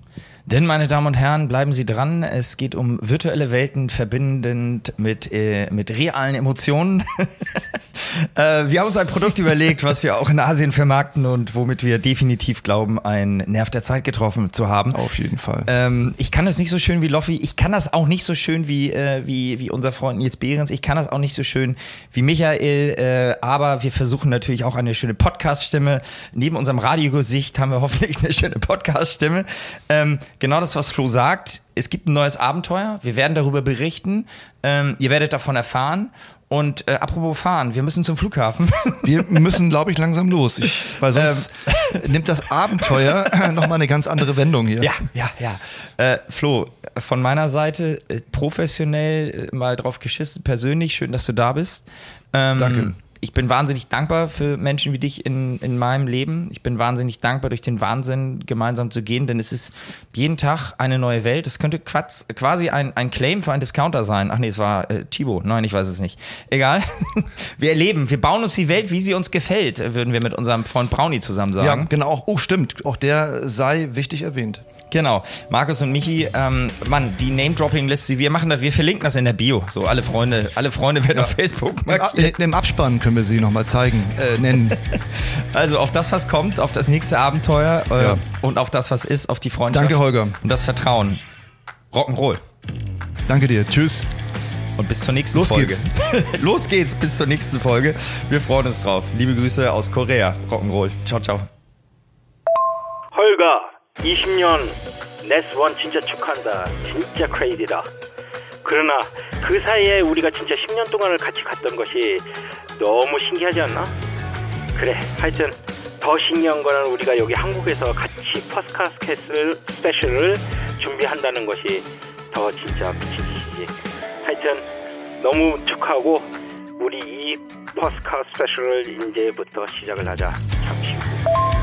Denn, meine Damen und Herren, bleiben Sie dran. Es geht um virtuelle Welten, verbindend mit, äh, mit realen Emotionen. äh, wir haben uns ein Produkt überlegt, was wir auch in Asien vermarkten und womit wir definitiv glauben, einen Nerv der Zeit getroffen zu haben. Auf jeden Fall. Ähm, ich kann das nicht so schön wie Loffi. Ich kann das auch nicht so schön wie, äh, wie, wie unser Freund Nils Behrens. Ich kann das auch nicht so schön wie Michael. Äh, aber wir versuchen natürlich auch eine schöne Podcast-Stimme. Neben unserem Radiogesicht haben wir hoffentlich eine schöne Podcast-Stimme. Ähm, genau das, was Flo sagt. Es gibt ein neues Abenteuer. Wir werden darüber berichten. Ähm, ihr werdet davon erfahren. Und äh, apropos fahren, wir müssen zum Flughafen. Wir müssen, glaube ich, langsam los. Ich, weil sonst ähm. nimmt das Abenteuer nochmal eine ganz andere Wendung hier. Ja, ja, ja. Äh, Flo, von meiner Seite äh, professionell äh, mal drauf geschissen, persönlich. Schön, dass du da bist. Ähm, Danke ich bin wahnsinnig dankbar für Menschen wie dich in, in meinem Leben. Ich bin wahnsinnig dankbar, durch den Wahnsinn gemeinsam zu gehen, denn es ist jeden Tag eine neue Welt. Es könnte quasi ein, ein Claim für einen Discounter sein. Ach nee, es war äh, Thibaut. Nein, ich weiß es nicht. Egal. Wir erleben, wir bauen uns die Welt, wie sie uns gefällt, würden wir mit unserem Freund Brownie zusammen sagen. Ja, genau. Oh, stimmt. Auch der sei wichtig erwähnt. Genau. Markus und Michi, ähm, Mann, die Name-Dropping-Liste, wir machen das, wir verlinken das in der Bio. So, alle Freunde, alle Freunde werden ja. auf Facebook markiert. Im Abspann können wir sie nochmal zeigen, äh, nennen. Also auf das, was kommt, auf das nächste Abenteuer äh, ja. und auf das, was ist, auf die Freundschaft. Danke, Holger. Und das Vertrauen. Rock'n'Roll. Danke dir. Tschüss. Und bis zur nächsten Los Folge. Geht's. Los geht's, bis zur nächsten Folge. Wir freuen uns drauf. Liebe Grüße aus Korea. Rock'n'Roll. Ciao, ciao. Holger. 20년 네스원 진짜 축하한다. 진짜 크레이디다. 그러나 그 사이에 우리가 진짜 10년 동안을 같이 갔던 것이 너무 신기하지 않나? 그래, 하여튼 더 신기한 거는 우리가 여기 한국에서 같이 퍼스카스 스페셜을 준비한다는 것이 더 진짜 짓이지. 하여튼 너무 축하하고 우리 이 퍼스카 스페셜을 이제부터 시작을 하자. 잠시 후.